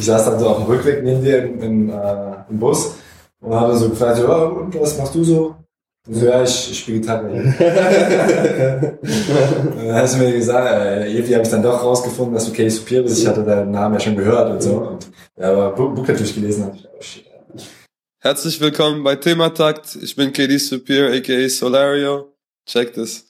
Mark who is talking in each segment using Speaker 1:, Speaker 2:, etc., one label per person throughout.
Speaker 1: Ich saß dann so auf dem Rückweg neben dir im, im, äh, im Bus und habe so gefragt, so, oh, und was machst du so? Und so, ja, ich, ich spiele Gitarre. und dann hast du mir gesagt, äh, irgendwie habe ich dann doch rausgefunden, dass du Katie Superior bist. Ich hatte deinen Namen ja schon gehört und so. Und, ja, aber Buch Buch natürlich gelesen habe ich. Oh, shit.
Speaker 2: Herzlich willkommen bei Thematakt. Ich bin KD Superior, aka Solario. Check this.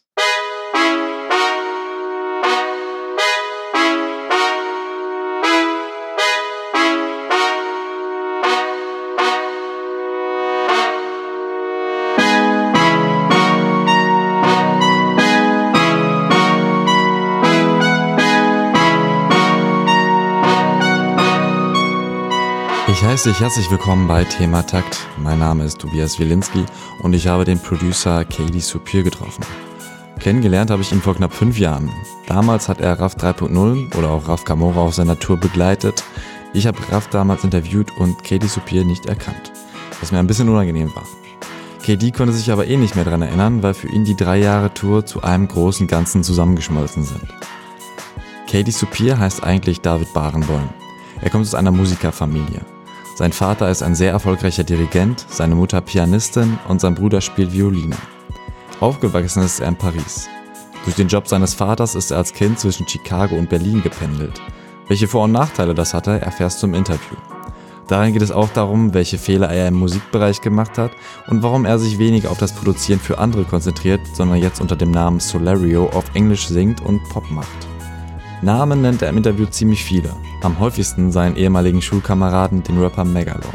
Speaker 3: Ich heiße dich herzlich willkommen bei Thema Takt. Mein Name ist Tobias Wilinski und ich habe den Producer Katie Supir getroffen. Kennengelernt habe ich ihn vor knapp fünf Jahren. Damals hat er RAF 3.0 oder auch RAF Camora auf seiner Tour begleitet. Ich habe RAF damals interviewt und Katie Supir nicht erkannt, was mir ein bisschen unangenehm war. KD konnte sich aber eh nicht mehr daran erinnern, weil für ihn die drei Jahre Tour zu einem großen Ganzen zusammengeschmolzen sind. Katie Supir heißt eigentlich David Barenboim. Er kommt aus einer Musikerfamilie. Sein Vater ist ein sehr erfolgreicher Dirigent, seine Mutter Pianistin und sein Bruder spielt Violine. Aufgewachsen ist er in Paris. Durch den Job seines Vaters ist er als Kind zwischen Chicago und Berlin gependelt. Welche Vor- und Nachteile das hatte, erfährst du im Interview. Darin geht es auch darum, welche Fehler er im Musikbereich gemacht hat und warum er sich weniger auf das Produzieren für andere konzentriert, sondern jetzt unter dem Namen Solario auf Englisch singt und Pop macht. Namen nennt er im Interview ziemlich viele. Am häufigsten seinen ehemaligen Schulkameraden, den Rapper Megalo.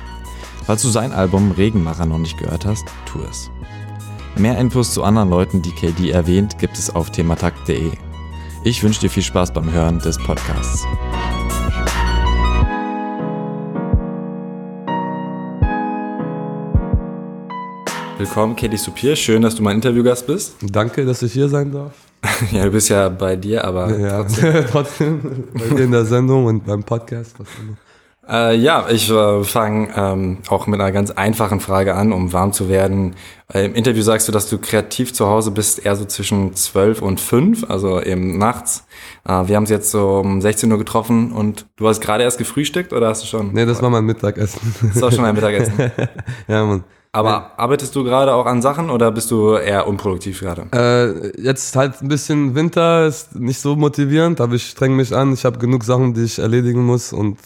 Speaker 3: Falls du sein Album Regenmacher noch nicht gehört hast, tu es. Mehr Infos zu anderen Leuten, die KD erwähnt, gibt es auf thematakt.de. Ich wünsche dir viel Spaß beim Hören des Podcasts. Willkommen, Katie Supir. Schön, dass du mein Interviewgast bist.
Speaker 4: Danke, dass ich hier sein darf.
Speaker 3: Ja, du bist ja bei dir, aber
Speaker 4: Ja, trotzdem. bei dir in der Sendung und beim Podcast. Was immer.
Speaker 3: Äh, ja, ich äh, fange ähm, auch mit einer ganz einfachen Frage an, um warm zu werden. Äh, Im Interview sagst du, dass du kreativ zu Hause bist, eher so zwischen 12 und 5, also eben nachts. Äh, wir haben es jetzt so um 16 Uhr getroffen und du hast gerade erst gefrühstückt oder hast du schon?
Speaker 4: Nee, das war mein Mittagessen.
Speaker 3: Das war schon ein Mittagessen.
Speaker 4: ja, Mann.
Speaker 3: Aber arbeitest du gerade auch an Sachen oder bist du eher unproduktiv gerade?
Speaker 4: Äh, jetzt halt ein bisschen Winter, ist nicht so motivierend, aber ich streng mich an. Ich habe genug Sachen, die ich erledigen muss und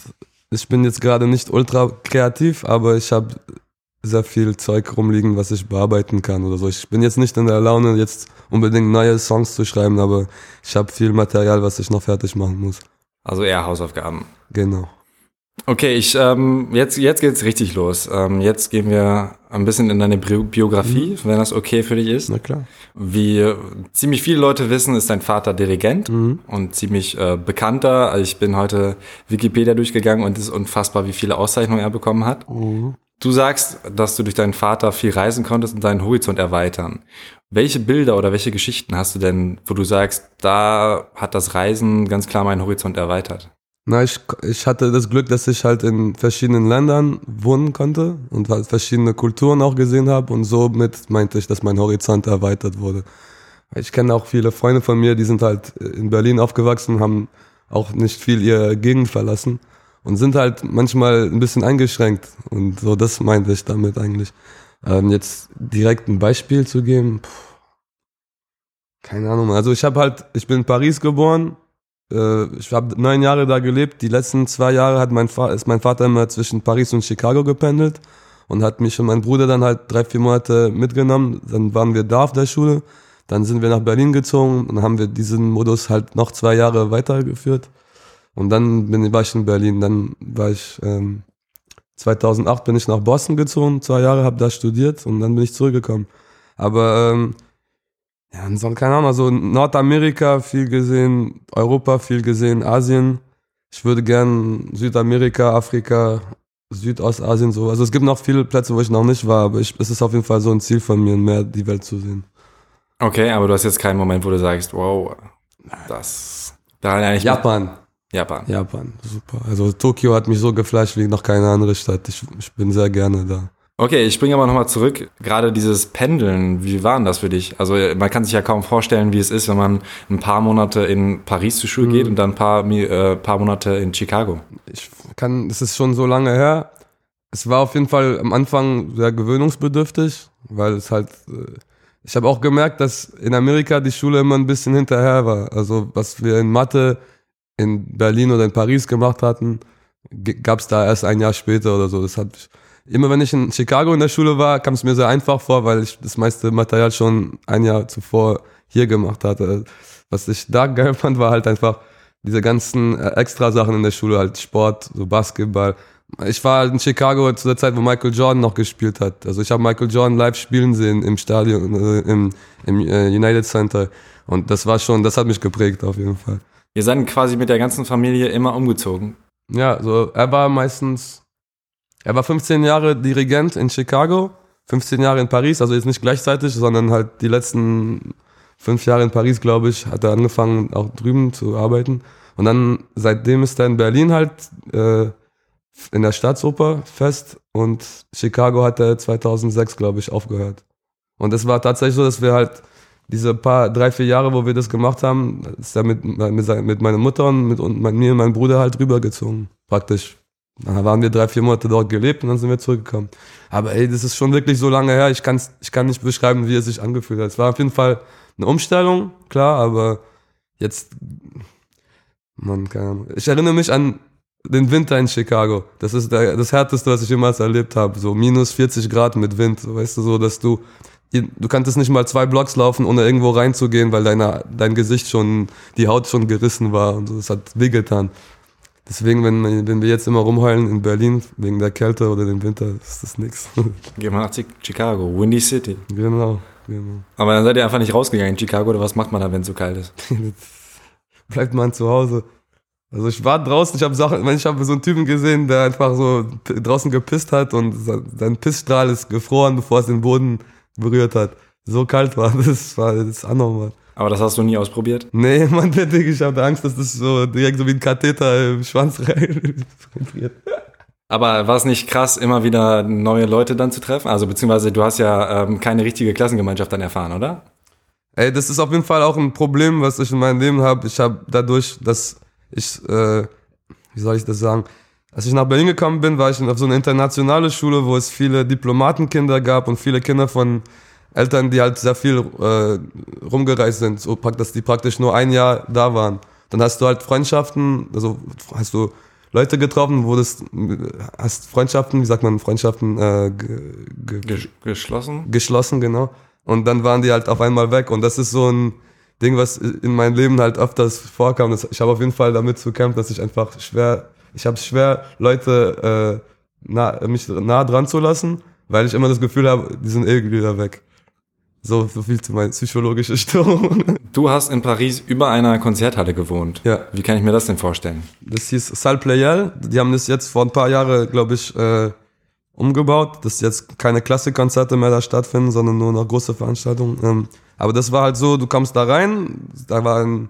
Speaker 4: ich bin jetzt gerade nicht ultra kreativ, aber ich habe sehr viel Zeug rumliegen, was ich bearbeiten kann oder so. Ich bin jetzt nicht in der Laune, jetzt unbedingt neue Songs zu schreiben, aber ich habe viel Material, was ich noch fertig machen muss.
Speaker 3: Also eher Hausaufgaben.
Speaker 4: Genau.
Speaker 3: Okay, ich ähm, jetzt jetzt geht's richtig los. Ähm, jetzt gehen wir ein bisschen in deine Bi- Biografie, wenn das okay für dich ist.
Speaker 4: Na klar.
Speaker 3: Wie ziemlich viele Leute wissen, ist dein Vater Dirigent und ziemlich äh, bekannter. Also ich bin heute Wikipedia durchgegangen und es ist unfassbar, wie viele Auszeichnungen er bekommen hat. Du sagst, dass du durch deinen Vater viel reisen konntest und deinen Horizont erweitern. Welche Bilder oder welche Geschichten hast du denn, wo du sagst, da hat das Reisen ganz klar meinen Horizont erweitert?
Speaker 4: Na, ich, ich hatte das Glück, dass ich halt in verschiedenen Ländern wohnen konnte und halt verschiedene Kulturen auch gesehen habe und somit meinte ich, dass mein Horizont erweitert wurde. Ich kenne auch viele Freunde von mir, die sind halt in Berlin aufgewachsen, haben auch nicht viel ihre Gegend verlassen und sind halt manchmal ein bisschen eingeschränkt und so, das meinte ich damit eigentlich. Ähm, jetzt direkt ein Beispiel zu geben, puh, keine Ahnung, also ich habe halt, ich bin in Paris geboren, ich habe neun Jahre da gelebt. Die letzten zwei Jahre hat mein Vater, ist mein Vater immer zwischen Paris und Chicago gependelt und hat mich und meinen Bruder dann halt drei, vier Monate mitgenommen. Dann waren wir da auf der Schule. Dann sind wir nach Berlin gezogen und haben wir diesen Modus halt noch zwei Jahre weitergeführt. Und dann bin, war ich in Berlin. Dann war ich, ähm, 2008 bin ich nach Boston gezogen, zwei Jahre, habe da studiert und dann bin ich zurückgekommen. Aber ähm, ja, ansonsten, keine Ahnung, also Nordamerika viel gesehen, Europa viel gesehen, Asien. Ich würde gern Südamerika, Afrika, Südostasien so. Also es gibt noch viele Plätze, wo ich noch nicht war, aber ich, es ist auf jeden Fall so ein Ziel von mir, mehr die Welt zu sehen.
Speaker 3: Okay, aber du hast jetzt keinen Moment, wo du sagst, wow, das, da lerne ich
Speaker 4: Japan.
Speaker 3: Japan.
Speaker 4: Japan, super. Also Tokio hat mich so geflasht wie noch keine andere Stadt. Ich, ich bin sehr gerne da.
Speaker 3: Okay, ich springe aber nochmal zurück. Gerade dieses Pendeln, wie war denn das für dich? Also man kann sich ja kaum vorstellen, wie es ist, wenn man ein paar Monate in Paris zur Schule
Speaker 4: Mhm.
Speaker 3: geht und dann ein paar, äh, paar Monate in Chicago.
Speaker 4: Ich kann, es ist schon so lange her. Es war auf jeden Fall am Anfang sehr gewöhnungsbedürftig, weil es halt, äh, ich habe auch gemerkt, dass in Amerika die Schule immer ein bisschen hinterher war. Also was wir in Mathe in Berlin oder in Paris gemacht hatten, gab es da erst ein Jahr später oder so. Das hat immer wenn ich in Chicago in der Schule war, kam es mir sehr einfach vor, weil ich das meiste Material schon ein Jahr zuvor hier gemacht hatte. Was ich da geil fand, war halt einfach diese ganzen äh, extra Sachen in der Schule, halt Sport, so Basketball. Ich war halt in Chicago zu der Zeit, wo Michael Jordan noch gespielt hat. Also ich habe Michael Jordan live spielen sehen im Stadion, äh, im, im äh, United Center. Und das war schon, das hat mich geprägt auf jeden Fall.
Speaker 3: Ihr seid quasi mit der ganzen Familie immer umgezogen.
Speaker 4: Ja, so er war meistens, er war 15 Jahre Dirigent in Chicago, 15 Jahre in Paris, also jetzt nicht gleichzeitig, sondern halt die letzten fünf Jahre in Paris, glaube ich, hat er angefangen, auch drüben zu arbeiten. Und dann, seitdem ist er in Berlin halt äh, in der Staatsoper fest und Chicago hat er 2006, glaube ich, aufgehört. Und es war tatsächlich so, dass wir halt diese paar, drei, vier Jahre, wo wir das gemacht haben, ist er mit, mit, mit meiner Mutter und mit und mit mir und meinem Bruder halt rübergezogen. Praktisch. Dann waren wir drei, vier Monate dort gelebt und dann sind wir zurückgekommen. Aber ey, das ist schon wirklich so lange her, ich, kann's, ich kann nicht beschreiben, wie es sich angefühlt hat. Es war auf jeden Fall eine Umstellung, klar, aber jetzt, man, keine Ahnung. Ich erinnere mich an den Winter in Chicago. Das ist der, das härteste, was ich jemals erlebt habe. So minus 40 Grad mit Wind, weißt du, so, dass du, du kanntest nicht mal zwei Blocks laufen, ohne irgendwo reinzugehen, weil deine, dein Gesicht schon, die Haut schon gerissen war und so. Das hat wehgetan. Deswegen, wenn, wenn wir jetzt immer rumheulen in Berlin wegen der Kälte oder dem Winter, ist das nix.
Speaker 3: Gehen wir nach Chi- Chicago, Windy City.
Speaker 4: genau, genau.
Speaker 3: Aber dann seid ihr einfach nicht rausgegangen in Chicago oder was macht man da, wenn es so kalt ist?
Speaker 4: Bleibt man zu Hause. Also ich war draußen, ich habe Sachen, ich habe so einen Typen gesehen, der einfach so draußen gepisst hat und se- sein Pissstrahl ist gefroren, bevor es den Boden berührt hat. So kalt war das, war das ist anormal.
Speaker 3: Aber das hast du nie ausprobiert?
Speaker 4: Nee, man, Digga, ich habe Angst, dass das so direkt so wie ein Katheter im Schwanz rein.
Speaker 3: Aber war es nicht krass, immer wieder neue Leute dann zu treffen? Also beziehungsweise du hast ja ähm, keine richtige Klassengemeinschaft dann erfahren, oder?
Speaker 4: Ey, das ist auf jeden Fall auch ein Problem, was ich in meinem Leben habe. Ich habe dadurch, dass ich, äh, wie soll ich das sagen, als ich nach Berlin gekommen bin, war ich auf so eine internationale Schule, wo es viele Diplomatenkinder gab und viele Kinder von Eltern, die halt sehr viel äh, rumgereist sind, so dass die praktisch nur ein Jahr da waren. Dann hast du halt Freundschaften, also hast du Leute getroffen, wo das, hast Freundschaften, wie sagt man, Freundschaften äh, ge, ge,
Speaker 3: Gesch geschlossen?
Speaker 4: geschlossen, genau. Und dann waren die halt auf einmal weg. Und das ist so ein Ding, was in meinem Leben halt öfters vorkam. Ich habe auf jeden Fall damit zu kämpfen, dass ich einfach schwer, ich habe es schwer, Leute äh, nah, mich nah dran zu lassen, weil ich immer das Gefühl habe, die sind eh wieder weg. So, so viel zu meiner psychologischen Störung.
Speaker 3: Du hast in Paris über einer Konzerthalle gewohnt.
Speaker 4: Ja.
Speaker 3: Wie kann ich mir das denn vorstellen?
Speaker 4: Das hieß Salle Playel. Die haben das jetzt vor ein paar Jahren, glaube ich, äh, umgebaut, dass jetzt keine Klassikkonzerte mehr da stattfinden, sondern nur noch große Veranstaltungen. Ähm, aber das war halt so, du kommst da rein, da war ein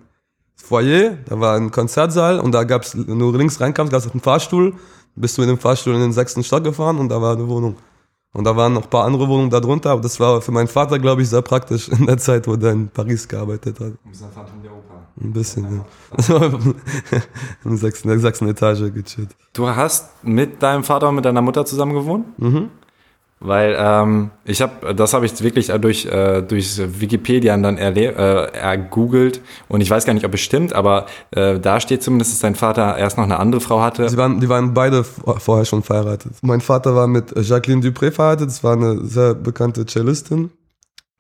Speaker 4: Foyer, da war ein Konzertsaal und da gab's, wenn du links reinkamst, gab's einen Fahrstuhl, bist du in dem Fahrstuhl in den sechsten Stock gefahren und da war eine Wohnung. Und da waren noch ein paar andere Wohnungen da drunter, aber das war für meinen Vater, glaube ich, sehr praktisch in der Zeit, wo der in Paris gearbeitet hat. Ein bisschen, ja. in der sechsten, in der sechsten Etage gechillt.
Speaker 3: Du hast mit deinem Vater und mit deiner Mutter zusammen gewohnt?
Speaker 4: Mhm.
Speaker 3: Weil ähm, ich habe, das habe ich wirklich durch äh, durch Wikipedia dann erle äh, ergoogelt und ich weiß gar nicht, ob es stimmt, aber äh, da steht zumindest, dass dein Vater erst noch eine andere Frau hatte.
Speaker 4: Sie waren, die waren beide vor- vorher schon verheiratet. Mein Vater war mit Jacqueline Dupré verheiratet. Das war eine sehr bekannte Cellistin,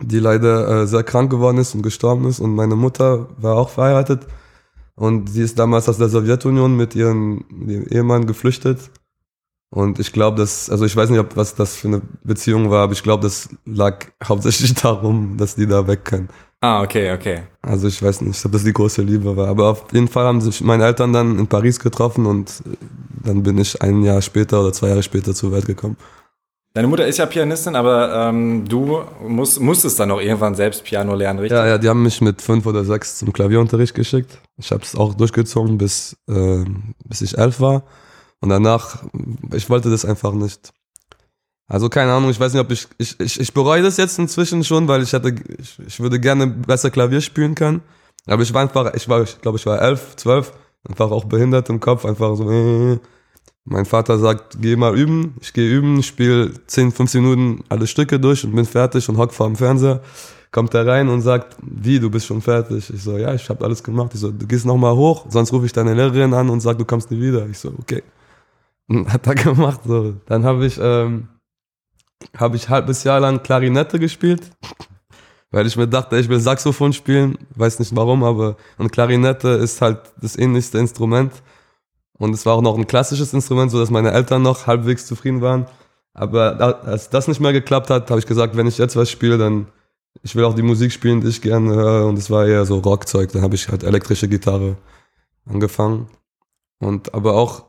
Speaker 4: die leider äh, sehr krank geworden ist und gestorben ist. Und meine Mutter war auch verheiratet. Und sie ist damals aus der Sowjetunion mit ihrem, mit ihrem Ehemann geflüchtet. Und ich glaube, dass, also ich weiß nicht, ob was das für eine Beziehung war, aber ich glaube, das lag hauptsächlich darum, dass die da weg können.
Speaker 3: Ah, okay, okay.
Speaker 4: Also ich weiß nicht, ob das die große Liebe war. Aber auf jeden Fall haben sich meine Eltern dann in Paris getroffen und äh, dann bin ich ein Jahr später oder zwei Jahre später zur Welt gekommen.
Speaker 3: Deine Mutter ist ja Pianistin, aber ähm, du musst, musstest dann auch irgendwann selbst Piano lernen, richtig?
Speaker 4: Ja, ja, die haben mich mit fünf oder sechs zum Klavierunterricht geschickt. Ich habe es auch durchgezogen, bis, äh, bis ich elf war. Und danach, ich wollte das einfach nicht. Also keine Ahnung, ich weiß nicht, ob ich, ich, ich, ich bereue das jetzt inzwischen schon, weil ich hätte, ich, ich würde gerne besser Klavier spielen können. Aber ich war einfach, ich war, ich glaube, ich war elf, zwölf, einfach auch behindert im Kopf, einfach so, äh. Mein Vater sagt, geh mal üben. Ich gehe üben, spiele 10, 15 Minuten alle Stücke durch und bin fertig und hock vor dem Fernseher. Kommt er rein und sagt, wie, du bist schon fertig? Ich so, ja, ich habe alles gemacht. Ich so, du gehst nochmal hoch, sonst rufe ich deine Lehrerin an und sag, du kommst nie wieder. Ich so, okay. Und hat er gemacht. So. Dann habe ich, ähm, habe ich halbes Jahr lang Klarinette gespielt, weil ich mir dachte, ich will Saxophon spielen. Weiß nicht warum, aber und Klarinette ist halt das ähnlichste Instrument. Und es war auch noch ein klassisches Instrument, so dass meine Eltern noch halbwegs zufrieden waren. Aber als das nicht mehr geklappt hat, habe ich gesagt, wenn ich jetzt was spiele, dann ich will auch die Musik spielen, die ich gerne höre. Und es war eher so Rockzeug. Dann habe ich halt elektrische Gitarre angefangen. Und aber auch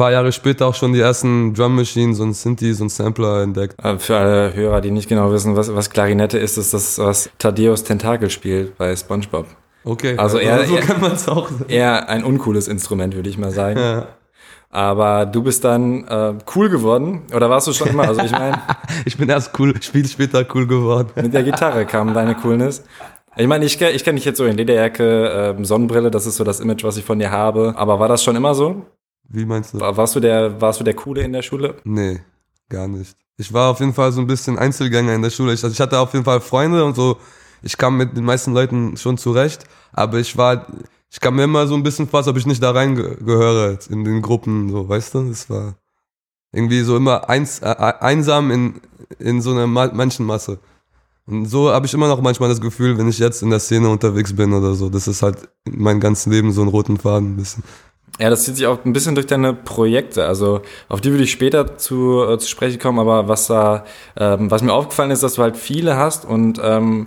Speaker 4: paar Jahre später auch schon die ersten Drum Machines und Synthes und Sampler entdeckt.
Speaker 3: Äh, für alle Hörer, die nicht genau wissen, was, was Klarinette ist, ist das, was Thaddeus Tentakel spielt bei SpongeBob.
Speaker 4: Okay,
Speaker 3: Also eher,
Speaker 4: so
Speaker 3: eher,
Speaker 4: kann man es auch.
Speaker 3: eher ein uncooles Instrument, würde ich mal sagen.
Speaker 4: Ja.
Speaker 3: Aber du bist dann äh, cool geworden. Oder warst du schon immer? Also ich meine,
Speaker 4: Ich bin erst cool, viel später cool geworden.
Speaker 3: mit der Gitarre kam deine Coolness. Ich meine, ich, ich kenne dich jetzt so in Lederjacke, ähm, Sonnenbrille, das ist so das Image, was ich von dir habe. Aber war das schon immer so?
Speaker 4: Wie meinst du?
Speaker 3: War- Warst du der, warst du der Coole in der Schule?
Speaker 4: Nee, gar nicht. Ich war auf jeden Fall so ein bisschen Einzelgänger in der Schule. Ich, also ich hatte auf jeden Fall Freunde und so. Ich kam mit den meisten Leuten schon zurecht, aber ich war, ich kam mir immer so ein bisschen vor, als ob ich nicht da reingehöre in den Gruppen, so, weißt du? Das war irgendwie so immer eins, äh, einsam in, in so einer Ma Menschenmasse. Und so habe ich immer noch manchmal das Gefühl, wenn ich jetzt in der Szene unterwegs bin oder so. Das ist halt mein ganzes Leben so ein roten Faden ein bisschen.
Speaker 3: Ja, das zieht sich auch ein bisschen durch deine Projekte. Also auf die würde ich später zu, äh, zu sprechen kommen, aber was da, ähm, was mir aufgefallen ist, dass du halt viele hast und ähm,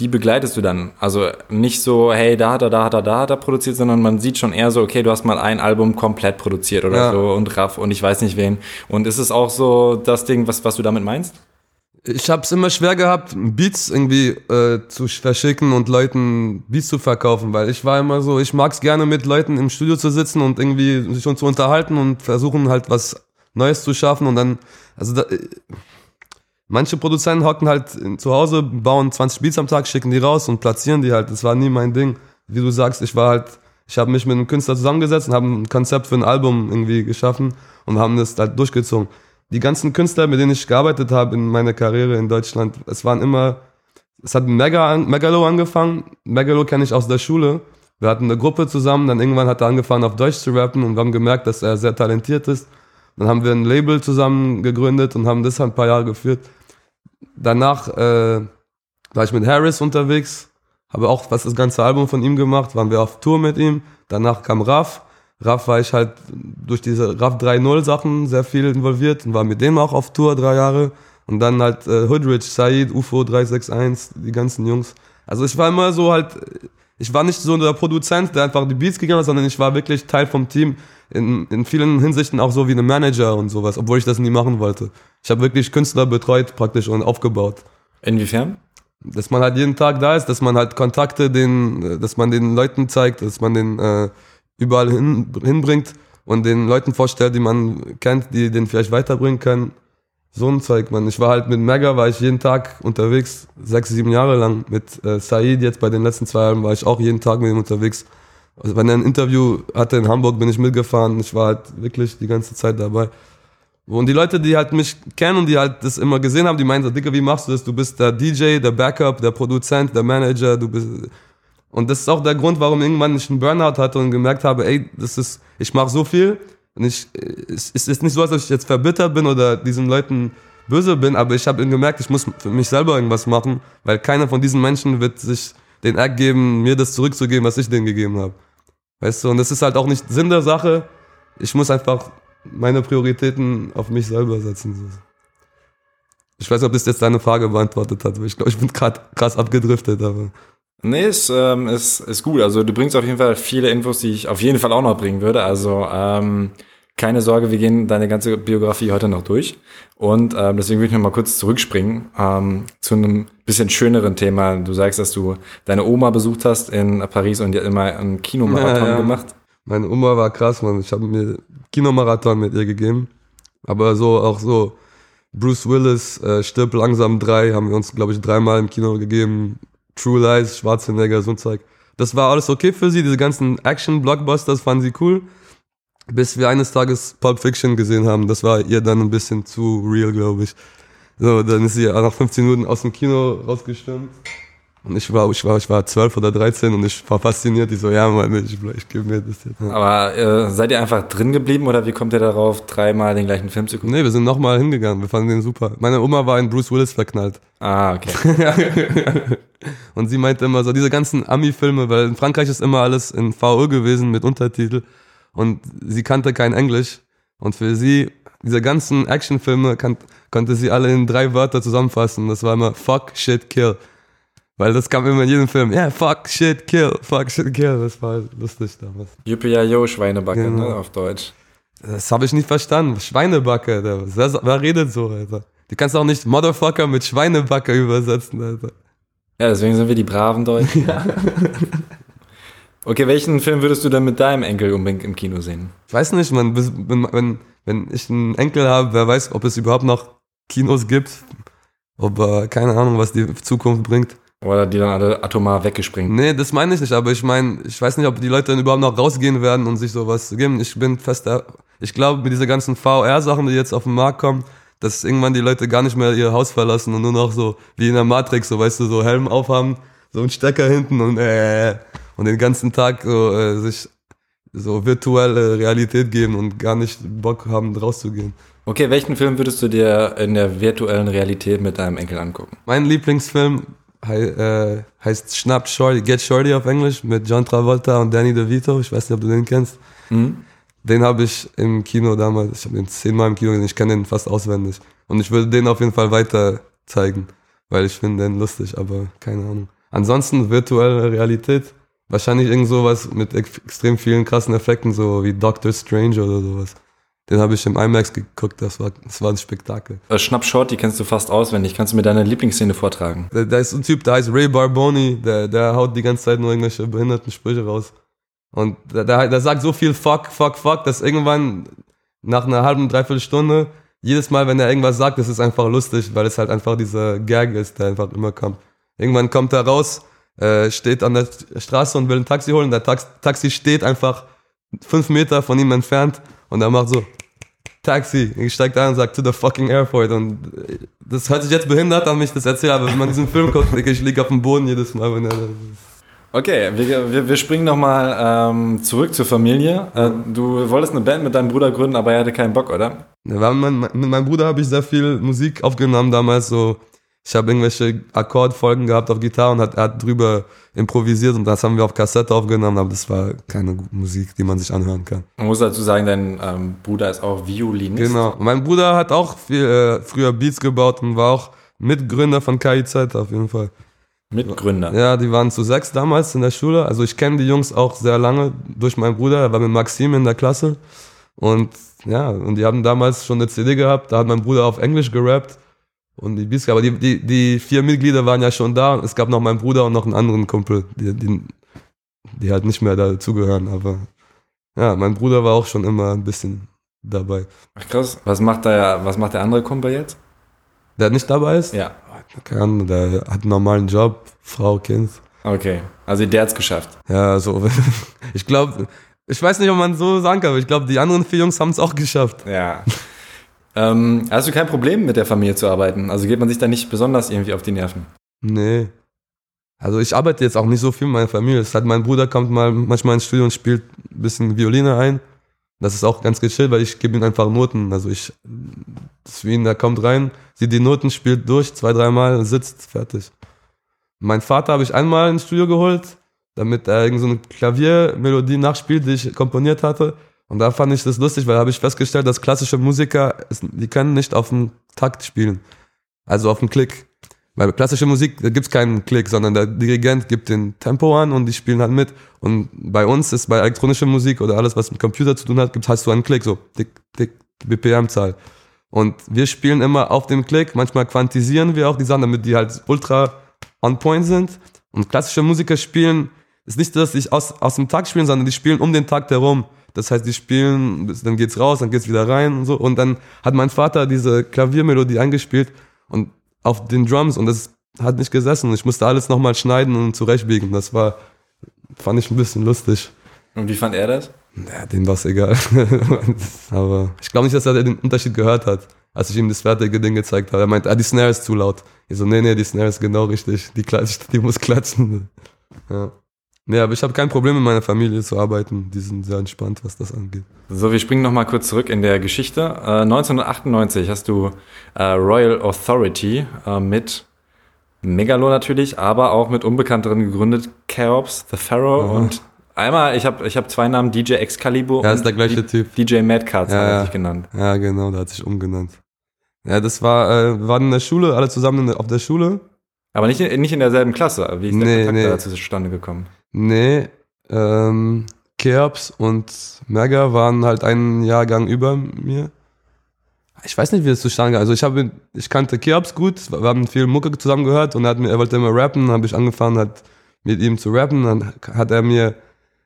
Speaker 3: die begleitest du dann. Also nicht so, hey, da hat er, da hat er, da hat er produziert, sondern man sieht schon eher so, okay, du hast mal ein Album komplett produziert oder
Speaker 4: Ja.
Speaker 3: so und Raff und ich weiß nicht wen. Und ist es auch so das Ding, was, was du damit meinst?
Speaker 4: Ich habe es immer schwer gehabt, Beats irgendwie äh, zu verschicken und Leuten Beats zu verkaufen, weil ich war immer so, ich mag's gerne mit Leuten im Studio zu sitzen und irgendwie sich schon zu unterhalten und versuchen halt was Neues zu schaffen und dann, also da, äh, manche Produzenten hocken halt zu Hause, bauen 20 Beats am Tag, schicken die raus und platzieren die halt. Das war nie mein Ding. Wie du sagst, ich war halt, ich habe mich mit einem Künstler zusammengesetzt und habe ein Konzept für ein Album irgendwie geschaffen und haben das halt durchgezogen die ganzen Künstler, mit denen ich gearbeitet habe in meiner Karriere in Deutschland, es waren immer, es hat Mega Megalo angefangen. Megalo kenne ich aus der Schule. Wir hatten eine Gruppe zusammen, dann irgendwann hat er angefangen auf Deutsch zu rappen und wir haben gemerkt, dass er sehr talentiert ist. Dann haben wir ein Label zusammen gegründet und haben das ein paar Jahre geführt. Danach äh, war ich mit Harris unterwegs, habe auch fast das ganze Album von ihm gemacht, waren wir auf Tour mit ihm. Danach kam Raff. Raff war ich halt durch diese Raff 3.0 Sachen sehr viel involviert und war mit dem auch auf Tour drei Jahre. Und dann halt äh, Hoodrich, Said, UFO 361, die ganzen Jungs. Also ich war immer so halt, ich war nicht so der Produzent, der einfach die Beats gegeben hat, sondern ich war wirklich Teil vom Team. In, in vielen Hinsichten auch so wie ein Manager und sowas, obwohl ich das nie machen wollte. Ich habe wirklich Künstler betreut praktisch und aufgebaut
Speaker 3: Inwiefern?
Speaker 4: dass man halt jeden Tag da ist, dass man halt Kontakte den, dass man den Leuten zeigt, dass man den äh, überall hin, hinbringt und den Leuten vorstellt, die man kennt, die den vielleicht weiterbringen können. So ein Zeug, man. Ich war halt mit Mega, war ich jeden Tag unterwegs, sechs, sieben Jahre lang. Mit äh, Said jetzt bei den letzten zwei Jahren war ich auch jeden Tag mit ihm unterwegs. Also wenn er ein Interview hatte in Hamburg, bin ich mitgefahren. Ich war halt wirklich die ganze Zeit dabei. Und die Leute, die halt mich kennen und die halt das immer gesehen haben, die meinen so, Digga, wie machst du das? Du bist der DJ, der Backup, der Produzent, der Manager, du bist... Und das ist auch der Grund, warum irgendwann ich einen Burnout hatte und gemerkt habe, ey, das ist, ich mache so viel und ich, es ist nicht so, als ob ich jetzt verbittert bin oder diesen Leuten böse bin, aber ich habe gemerkt, ich muss für mich selber irgendwas machen, weil keiner von diesen Menschen wird sich den Act geben, mir das zurückzugeben, was ich denen gegeben habe. Weißt du, und das ist halt auch nicht Sinn der Sache. Ich muss einfach meine Prioritäten auf mich selber setzen. Ich weiß nicht, ob das jetzt deine Frage beantwortet hat, weil ich glaube, ich bin gerade krass abgedriftet, aber.
Speaker 3: Nee, ist, ähm, ist, ist gut. Also du bringst auf jeden Fall viele Infos, die ich auf jeden Fall auch noch bringen würde. Also ähm, keine Sorge, wir gehen deine ganze Biografie heute noch durch. Und ähm, deswegen würde ich noch mal kurz zurückspringen ähm, zu einem bisschen schöneren Thema. Du sagst, dass du deine Oma besucht hast in Paris und die hat immer einen Kinomarathon
Speaker 4: Ja, ja.
Speaker 3: gemacht.
Speaker 4: Meine Oma war krass, Mann. Ich habe mir Kinomarathon mit ihr gegeben. Aber so auch so Bruce Willis, äh, Stirb langsam 3, haben wir uns, glaube ich, dreimal im Kino gegeben. True Lies, Schwarzenegger, so ein Zeug. Das war alles okay für sie, diese ganzen Action-Blockbusters fanden sie cool. Bis wir eines Tages Pulp Fiction gesehen haben. Das war ihr dann ein bisschen zu real, glaube ich. So, dann ist sie nach 15 Minuten aus dem Kino rausgestürmt. Und ich war, ich war, ich war 12 oder 13 und ich war fasziniert. Ich so, ja, Mann, ich, ich gebe mir das jetzt. Ja.
Speaker 3: Aber äh, seid ihr einfach drin geblieben oder wie kommt ihr darauf, dreimal den gleichen Film zu gucken?
Speaker 4: Nee, wir sind nochmal hingegangen. Wir fanden den super. Meine Oma war in Bruce Willis verknallt.
Speaker 3: Ah, okay.
Speaker 4: und sie meinte immer so, diese ganzen Ami-Filme, weil in Frankreich ist immer alles in VO gewesen mit Untertitel. Und sie kannte kein Englisch. Und für sie, diese ganzen Actionfilme kan konnte sie alle in drei Wörter zusammenfassen. Das war immer Fuck, Shit, Kill. Weil das kam immer in jedem Film. Ja, yeah, fuck, shit, kill, fuck, shit, kill. Das war lustig damals.
Speaker 3: Juppie ja yo, Schweinebacke, genau. ne, auf Deutsch.
Speaker 4: Das habe ich nicht verstanden. Schweinebacke, Alter. Wer, wer redet so, Alter? Du kannst auch nicht Motherfucker mit Schweinebacke übersetzen, Alter.
Speaker 3: Ja, deswegen sind wir die braven Deutschen. Ja. okay, welchen Film würdest du denn mit deinem Enkel unbedingt im Kino sehen?
Speaker 4: Ich weiß nicht, man, wenn, wenn, wenn ich einen Enkel habe, wer weiß, ob es überhaupt noch Kinos gibt. Ob, äh, keine Ahnung, was die Zukunft bringt.
Speaker 3: Oder die dann alle atomar weggespringt.
Speaker 4: Nee, das meine ich nicht, aber ich meine, ich weiß nicht, ob die Leute dann überhaupt noch rausgehen werden und sich sowas geben. Ich bin fest, ich glaube, mit dieser ganzen VR-Sachen, die jetzt auf den Markt kommen, dass irgendwann die Leute gar nicht mehr ihr Haus verlassen und nur noch so wie in der Matrix, so weißt du, so Helm aufhaben, so einen Stecker hinten und äh, und den ganzen Tag so, äh, sich so virtuelle Realität geben und gar nicht Bock haben, rauszugehen.
Speaker 3: Okay, welchen Film würdest du dir in der virtuellen Realität mit deinem Enkel angucken?
Speaker 4: Mein Lieblingsfilm äh, heißt Schnapp Shorty, Get Shorty auf Englisch mit John Travolta und Danny DeVito. Ich weiß nicht, ob du den kennst. Mhm. Den habe ich im Kino damals, ich habe den zehnmal im Kino gesehen, ich kenne den fast auswendig. Und ich würde den auf jeden Fall weiter zeigen, weil ich finde den lustig, aber keine Ahnung. Ansonsten virtuelle Realität, wahrscheinlich irgend sowas mit extrem vielen krassen Effekten, so wie Doctor Strange oder sowas. Den habe ich im IMAX geguckt, das war, das war ein Spektakel.
Speaker 3: Äh, Schnapp Short, die kennst du fast auswendig. Kannst du mir deine Lieblingsszene vortragen?
Speaker 4: Da, da ist ein Typ, der heißt Ray Barboni, der, der haut die ganze Zeit nur irgendwelche behinderten Sprüche raus. Und der, der, der sagt so viel Fuck, Fuck, Fuck, dass irgendwann nach einer halben, dreiviertel Stunde, jedes Mal, wenn er irgendwas sagt, das ist einfach lustig, weil es halt einfach dieser Gag ist, der einfach immer kommt. Irgendwann kommt er raus, äh, steht an der Straße und will ein Taxi holen. Der Tax Taxi steht einfach fünf Meter von ihm entfernt und er macht so, Taxi. Ich steigt ein und sagt, to the fucking airport. Und das hört sich jetzt behindert an, mich das erzählt, aber wenn man diesen Film guckt, ich liege auf dem Boden jedes Mal, wenn er
Speaker 3: Okay, wir, wir, wir springen nochmal ähm, zurück zur Familie. Äh, du wolltest eine Band mit deinem Bruder gründen, aber er hatte keinen Bock, oder?
Speaker 4: Ja, mein, mit meinem Bruder habe ich sehr viel Musik aufgenommen damals, so ich habe irgendwelche Akkordfolgen gehabt auf Gitarre und hat, er hat drüber improvisiert und das haben wir auf Kassette aufgenommen, aber das war keine Musik, die man sich anhören kann.
Speaker 3: Man muss dazu sagen, dein ähm, Bruder ist auch Violinist.
Speaker 4: Genau. Mein Bruder hat auch viel, äh, früher Beats gebaut und war auch Mitgründer von KIZ auf jeden Fall.
Speaker 3: Mitgründer?
Speaker 4: Ja, die waren zu sechs damals in der Schule. Also ich kenne die Jungs auch sehr lange durch meinen Bruder. Er war mit Maxim in der Klasse. Und ja, und die haben damals schon eine CD gehabt. Da hat mein Bruder auf Englisch gerappt und die Beats, aber die, die, die vier Mitglieder waren ja schon da. Es gab noch meinen Bruder und noch einen anderen Kumpel, die, die, die halt nicht mehr dazugehören. Aber ja, mein Bruder war auch schon immer ein bisschen dabei.
Speaker 3: Ach krass. Was macht der, was macht der andere Kumpel jetzt?
Speaker 4: Der nicht dabei ist?
Speaker 3: Ja.
Speaker 4: Keine Ahnung, der hat einen normalen Job, Frau, Kind.
Speaker 3: Okay, also der hat's geschafft.
Speaker 4: Ja, so. Ich glaube, ich weiß nicht, ob man so sagen kann, aber ich glaube, die anderen vier Jungs haben es auch geschafft.
Speaker 3: Ja. Ähm, hast du kein Problem mit der Familie zu arbeiten? Also geht man sich da nicht besonders irgendwie auf die Nerven?
Speaker 4: Nee. Also ich arbeite jetzt auch nicht so viel mit meiner Familie. Es hat, mein Bruder kommt mal manchmal ins Studio und spielt ein bisschen Violine ein. Das ist auch ganz gechillt, weil ich gebe ihm einfach Noten. Also ich, das ist wie ihn, der kommt rein, sieht die Noten, spielt durch, zwei, dreimal, sitzt, fertig. Mein Vater habe ich einmal ins Studio geholt, damit er irgendeine so Klaviermelodie nachspielt, die ich komponiert hatte. Und da fand ich das lustig, weil habe ich festgestellt, dass klassische Musiker, die können nicht auf dem Takt spielen. Also auf dem Klick. Weil klassische Musik, da gibt's keinen Klick, sondern der Dirigent gibt den Tempo an und die spielen halt mit. Und bei uns ist bei elektronischer Musik oder alles, was mit Computer zu tun hat, gibt, hast du einen Klick, so tick, tick, BPM-Zahl. Und wir spielen immer auf dem Klick, manchmal quantisieren wir auch die Sachen, damit die halt ultra on point sind. Und klassische Musiker spielen, ist nicht, dass sie aus, aus dem Takt spielen, sondern die spielen um den Takt herum Das heißt, die spielen, dann geht's raus, dann geht's wieder rein und so. Und dann hat mein Vater diese Klaviermelodie eingespielt und auf den Drums und das hat nicht gesessen. Ich musste alles nochmal schneiden und zurechtbiegen. Das war, fand ich ein bisschen lustig.
Speaker 2: Und wie fand er das?
Speaker 4: Ja, dem war's egal. Aber ich glaube nicht, dass er den Unterschied gehört hat, als ich ihm das fertige Ding gezeigt habe. Er meint, ah, die Snare ist zu laut. Ich so, nee, nee, die Snare ist genau richtig. Die, klatscht, die muss klatschen. Ja. Nee, aber ich habe kein Problem, in meiner Familie zu arbeiten. Die sind sehr entspannt, was das angeht.
Speaker 3: So, wir springen nochmal kurz zurück in der Geschichte. Äh, 1998 hast du äh, Royal Authority äh, mit Megalo natürlich, aber auch mit Unbekannteren gegründet, Chaos, The Pharaoh
Speaker 4: Aha.
Speaker 3: und einmal, ich habe ich hab zwei Namen, DJ Excalibur
Speaker 4: Ja, ist der gleiche Typ.
Speaker 3: DJ Mad Cards
Speaker 4: Ja,
Speaker 3: hat er sich genannt.
Speaker 4: Ja, genau, der hat sich umgenannt. Ja, das war, äh, wir waren in der Schule, alle zusammen der, auf der Schule.
Speaker 3: Aber nicht, in- nicht in derselben Klasse. Wie ist der
Speaker 4: Nee,
Speaker 3: Kontakt
Speaker 4: nee.
Speaker 3: da zustande gekommen?
Speaker 4: Nee, ähm, Keops und Merga waren halt einen Jahrgang über mir. Ich weiß nicht, wie das zustande kam. Also ich habe, ich kannte Keops gut, wir haben viel Mucke zusammen gehört und er, hat mir, er wollte immer rappen, dann habe ich angefangen, hat mit ihm zu rappen, dann hat er mir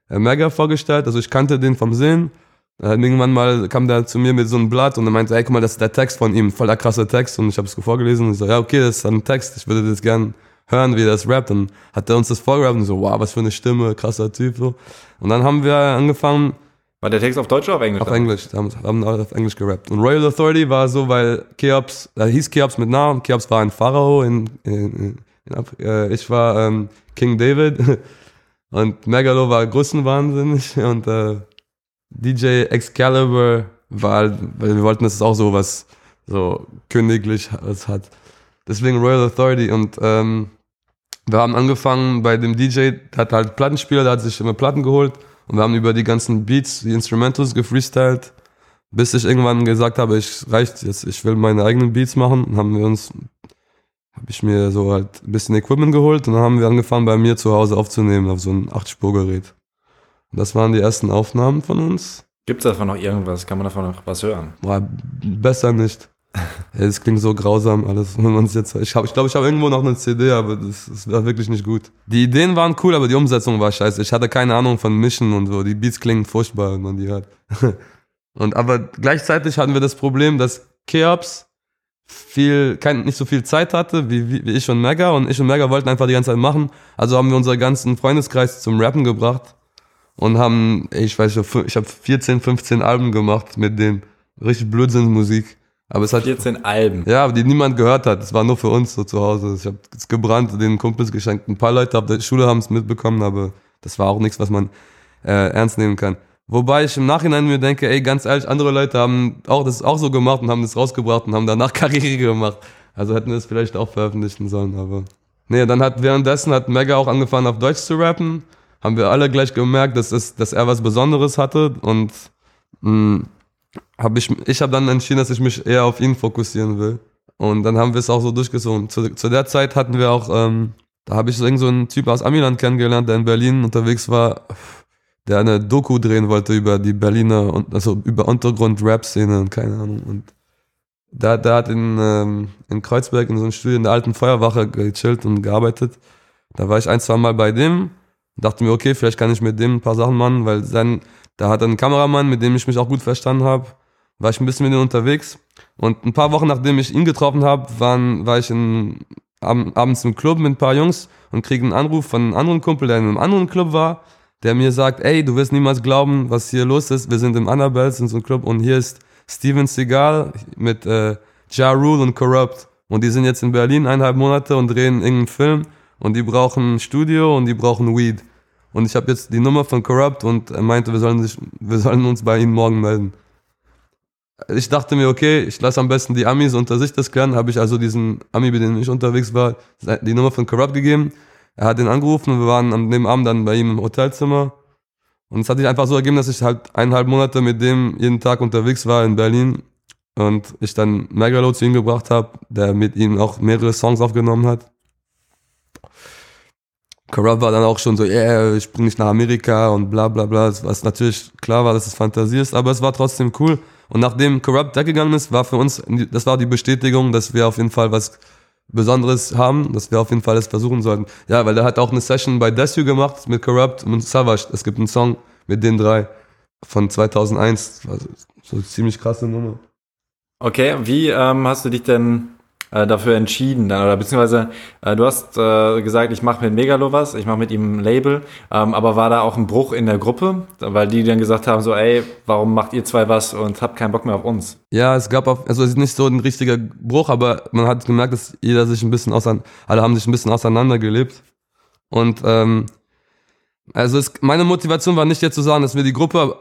Speaker 4: äh, Merga vorgestellt, also ich kannte den vom Sehen. Dann irgendwann mal kam der zu mir mit so einem Blatt und er meinte, ey, guck mal, das ist der Text von ihm, voll der krasse Text. Und ich habe es vorgelesen und ich so, ja, okay, das ist ein Text, ich würde das gern hören, wie er das rappt. Und hat er uns das vorgerappt und so, wow, was für eine Stimme, krasser Typ. So. Und dann haben wir angefangen
Speaker 3: War der Text auf Deutsch oder auf Englisch?
Speaker 4: auf Englisch, haben, haben alle auf Englisch gerappt. Und Royal Authority war so, weil Cheops, da hieß Cheops mit Namen, Cheops war ein Pharao, in, in, in, in äh, ich war ähm, King David und Megalo war größenwahnsinnig und äh, DJ Excalibur war halt, weil wir wollten, dass es auch so was so königlich hat. Deswegen Royal Authority und ähm, wir haben angefangen bei dem DJ, der hat halt Plattenspieler, der hat sich immer Platten geholt und wir haben über die ganzen Beats, die Instrumentals gefreestylt, bis ich irgendwann gesagt habe, ich reicht jetzt, ich will meine eigenen Beats machen. Dann haben wir uns, habe ich mir so halt ein bisschen Equipment geholt und dann haben wir angefangen bei mir zu Hause aufzunehmen auf so ein 8-Spurgerät. Und Das waren die ersten Aufnahmen von uns.
Speaker 3: Gibt es davon noch irgendwas? Kann man davon noch was hören?
Speaker 4: Boah, besser nicht. Es klingt so grausam alles, wenn man es jetzt. Ich glaube, ich, glaub, ich habe irgendwo noch eine CD, aber das, das war wirklich nicht gut. Die Ideen waren cool, aber die Umsetzung war scheiße. Ich hatte keine Ahnung von Mischen und so. Die Beats klingen furchtbar, wenn man die hört. Und aber gleichzeitig hatten wir das Problem, dass Keops viel, kein, nicht so viel Zeit hatte wie, wie, wie ich und Mega und ich und Mega wollten einfach die ganze Zeit machen. Also haben wir unseren ganzen Freundeskreis zum Rappen gebracht und haben, ich weiß nicht, ich habe 14, 15 Alben gemacht mit dem richtig Blödsinnsmusik. Aber es hat
Speaker 3: 14 Alben.
Speaker 4: ja, aber die niemand gehört hat. Es war nur für uns so zu Hause. Ich habe es gebrannt, den Kumpels geschenkt. Ein paar Leute auf der Schule haben es mitbekommen, aber das war auch nichts, was man äh, ernst nehmen kann. Wobei ich im Nachhinein mir denke, ey, ganz ehrlich, andere Leute haben auch das auch so gemacht und haben das rausgebracht und haben danach Karriere gemacht. Also hätten wir es vielleicht auch veröffentlichen sollen, aber. Nee, dann hat währenddessen hat Mega auch angefangen auf Deutsch zu rappen. Haben wir alle gleich gemerkt, dass, es, dass er was Besonderes hatte und mh, hab ich, ich habe dann entschieden, dass ich mich eher auf ihn fokussieren will. Und dann haben wir es auch so durchgezogen. Zu, zu der Zeit hatten wir auch, ähm, da habe ich so so einen Typ aus Amiland kennengelernt, der in Berlin unterwegs war, der eine Doku drehen wollte über die Berliner, und also über Untergrund-Rap-Szene und keine Ahnung. Und da, der hat in, ähm, in Kreuzberg in so einem Studio in der alten Feuerwache gechillt und gearbeitet. Da war ich ein, zwei Mal bei dem, dachte mir, okay, vielleicht kann ich mit dem ein paar Sachen machen, weil sein, da hat er einen Kameramann, mit dem ich mich auch gut verstanden habe. War ich ein bisschen mit ihm unterwegs. Und ein paar Wochen nachdem ich ihn getroffen habe, war ich in, ab, abends im Club mit ein paar Jungs und kriege einen Anruf von einem anderen Kumpel, der in einem anderen Club war, der mir sagt, ey, du wirst niemals glauben, was hier los ist. Wir sind im Annabelles in so einem Club und hier ist Steven Seagal mit äh, Ja Rule und Corrupt. Und die sind jetzt in Berlin eineinhalb Monate und drehen irgendeinen Film und die brauchen ein Studio und die brauchen Weed. Und ich habe jetzt die Nummer von Corrupt und er meinte, wir sollen, sich, wir sollen uns bei ihm morgen melden. Ich dachte mir, okay, ich lasse am besten die Amis unter sich das klären. Habe ich also diesen Ami, mit dem ich unterwegs war, die Nummer von Corrupt gegeben. Er hat ihn angerufen und wir waren am dem Abend dann bei ihm im Hotelzimmer. Und es hat sich einfach so ergeben, dass ich halt eineinhalb Monate mit dem jeden Tag unterwegs war in Berlin und ich dann Megalo zu ihm gebracht habe, der mit ihm auch mehrere Songs aufgenommen hat. Corrupt war dann auch schon so, yeah, ich bring dich nach Amerika und bla bla bla, was natürlich klar war, dass es Fantasie ist, aber es war trotzdem cool. Und nachdem Corrupt weggegangen ist, war für uns, das war die Bestätigung, dass wir auf jeden Fall was Besonderes haben, dass wir auf jeden Fall das versuchen sollten. Ja, weil der hat auch eine Session bei Desu gemacht mit Corrupt und Savage. Es gibt einen Song mit den drei. von 2001. Also so ziemlich krasse Nummer.
Speaker 3: Okay, wie ähm, hast du dich denn äh, dafür entschieden dann? Oder beziehungsweise äh, du hast äh, gesagt, ich mache mit Megalo was, ich mache mit ihm ein Label, ähm, aber war da auch ein Bruch in der Gruppe, weil die dann gesagt haben, so ey, warum macht ihr zwei was und habt keinen Bock mehr auf uns?
Speaker 4: Ja, es gab auch, also es ist nicht so ein richtiger Bruch, aber man hat gemerkt, dass jeder sich ein bisschen auseinander, alle haben sich ein bisschen auseinandergelebt. Und ähm, also es, meine Motivation war nicht jetzt zu sagen, dass wir die Gruppe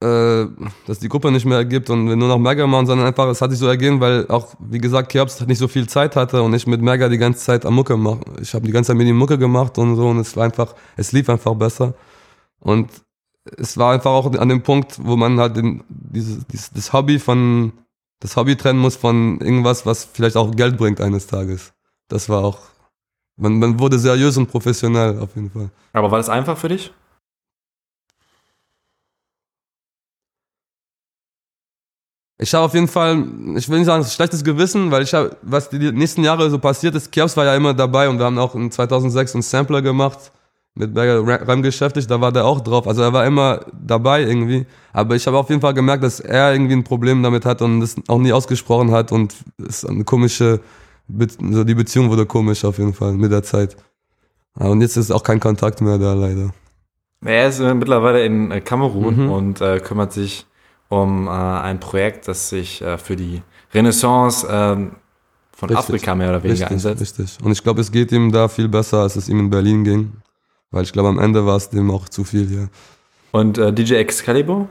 Speaker 4: äh, dass die Gruppe nicht mehr ergibt und wir nur noch Merger machen, sondern einfach, es hat sich so ergeben, weil auch, wie gesagt, Kerbs nicht so viel Zeit hatte und ich mit Merger die ganze Zeit am Mucke mache. Ich habe die ganze Zeit mit ihm Mucke gemacht und so und es war einfach, es lief einfach besser. Und es war einfach auch an dem Punkt, wo man halt den, dieses, dieses, das Hobby von, das Hobby trennen muss von irgendwas, was vielleicht auch Geld bringt eines Tages. Das war auch, man, man wurde seriös und professionell auf jeden Fall.
Speaker 3: Aber war das einfach für dich?
Speaker 4: Ich habe auf jeden Fall, ich will nicht sagen, schlechtes Gewissen, weil ich habe, was die nächsten Jahre so passiert ist, Kiosk war ja immer dabei und wir haben auch in 2006 einen Sampler gemacht mit Berger Rem geschäftigt, da war der auch drauf. Also er war immer dabei irgendwie. Aber ich habe auf jeden Fall gemerkt, dass er irgendwie ein Problem damit hat und das auch nie ausgesprochen hat und es eine komische, also die Beziehung wurde komisch auf jeden Fall mit der Zeit. Und jetzt ist auch kein Kontakt mehr da leider.
Speaker 3: Er ist mittlerweile in äh, Kamerun mhm. und äh, kümmert sich um äh, ein Projekt, das sich äh, für die Renaissance äh, von richtig, Afrika mehr oder weniger
Speaker 4: richtig,
Speaker 3: einsetzt.
Speaker 4: Richtig. Und ich glaube, es geht ihm da viel besser, als es ihm in Berlin ging. Weil ich glaube, am Ende war es dem auch zu viel hier.
Speaker 3: Und äh, DJ Excalibur?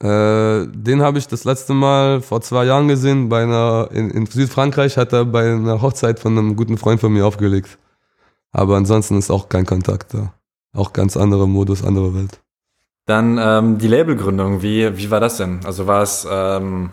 Speaker 4: Äh, den habe ich das letzte Mal vor zwei Jahren gesehen. Bei einer, in, in Südfrankreich hat er bei einer Hochzeit von einem guten Freund von mir aufgelegt. Aber ansonsten ist auch kein Kontakt da. Auch ganz anderer Modus, andere Welt.
Speaker 3: Dann ähm, die Labelgründung, wie, wie war das denn? Also war es ähm,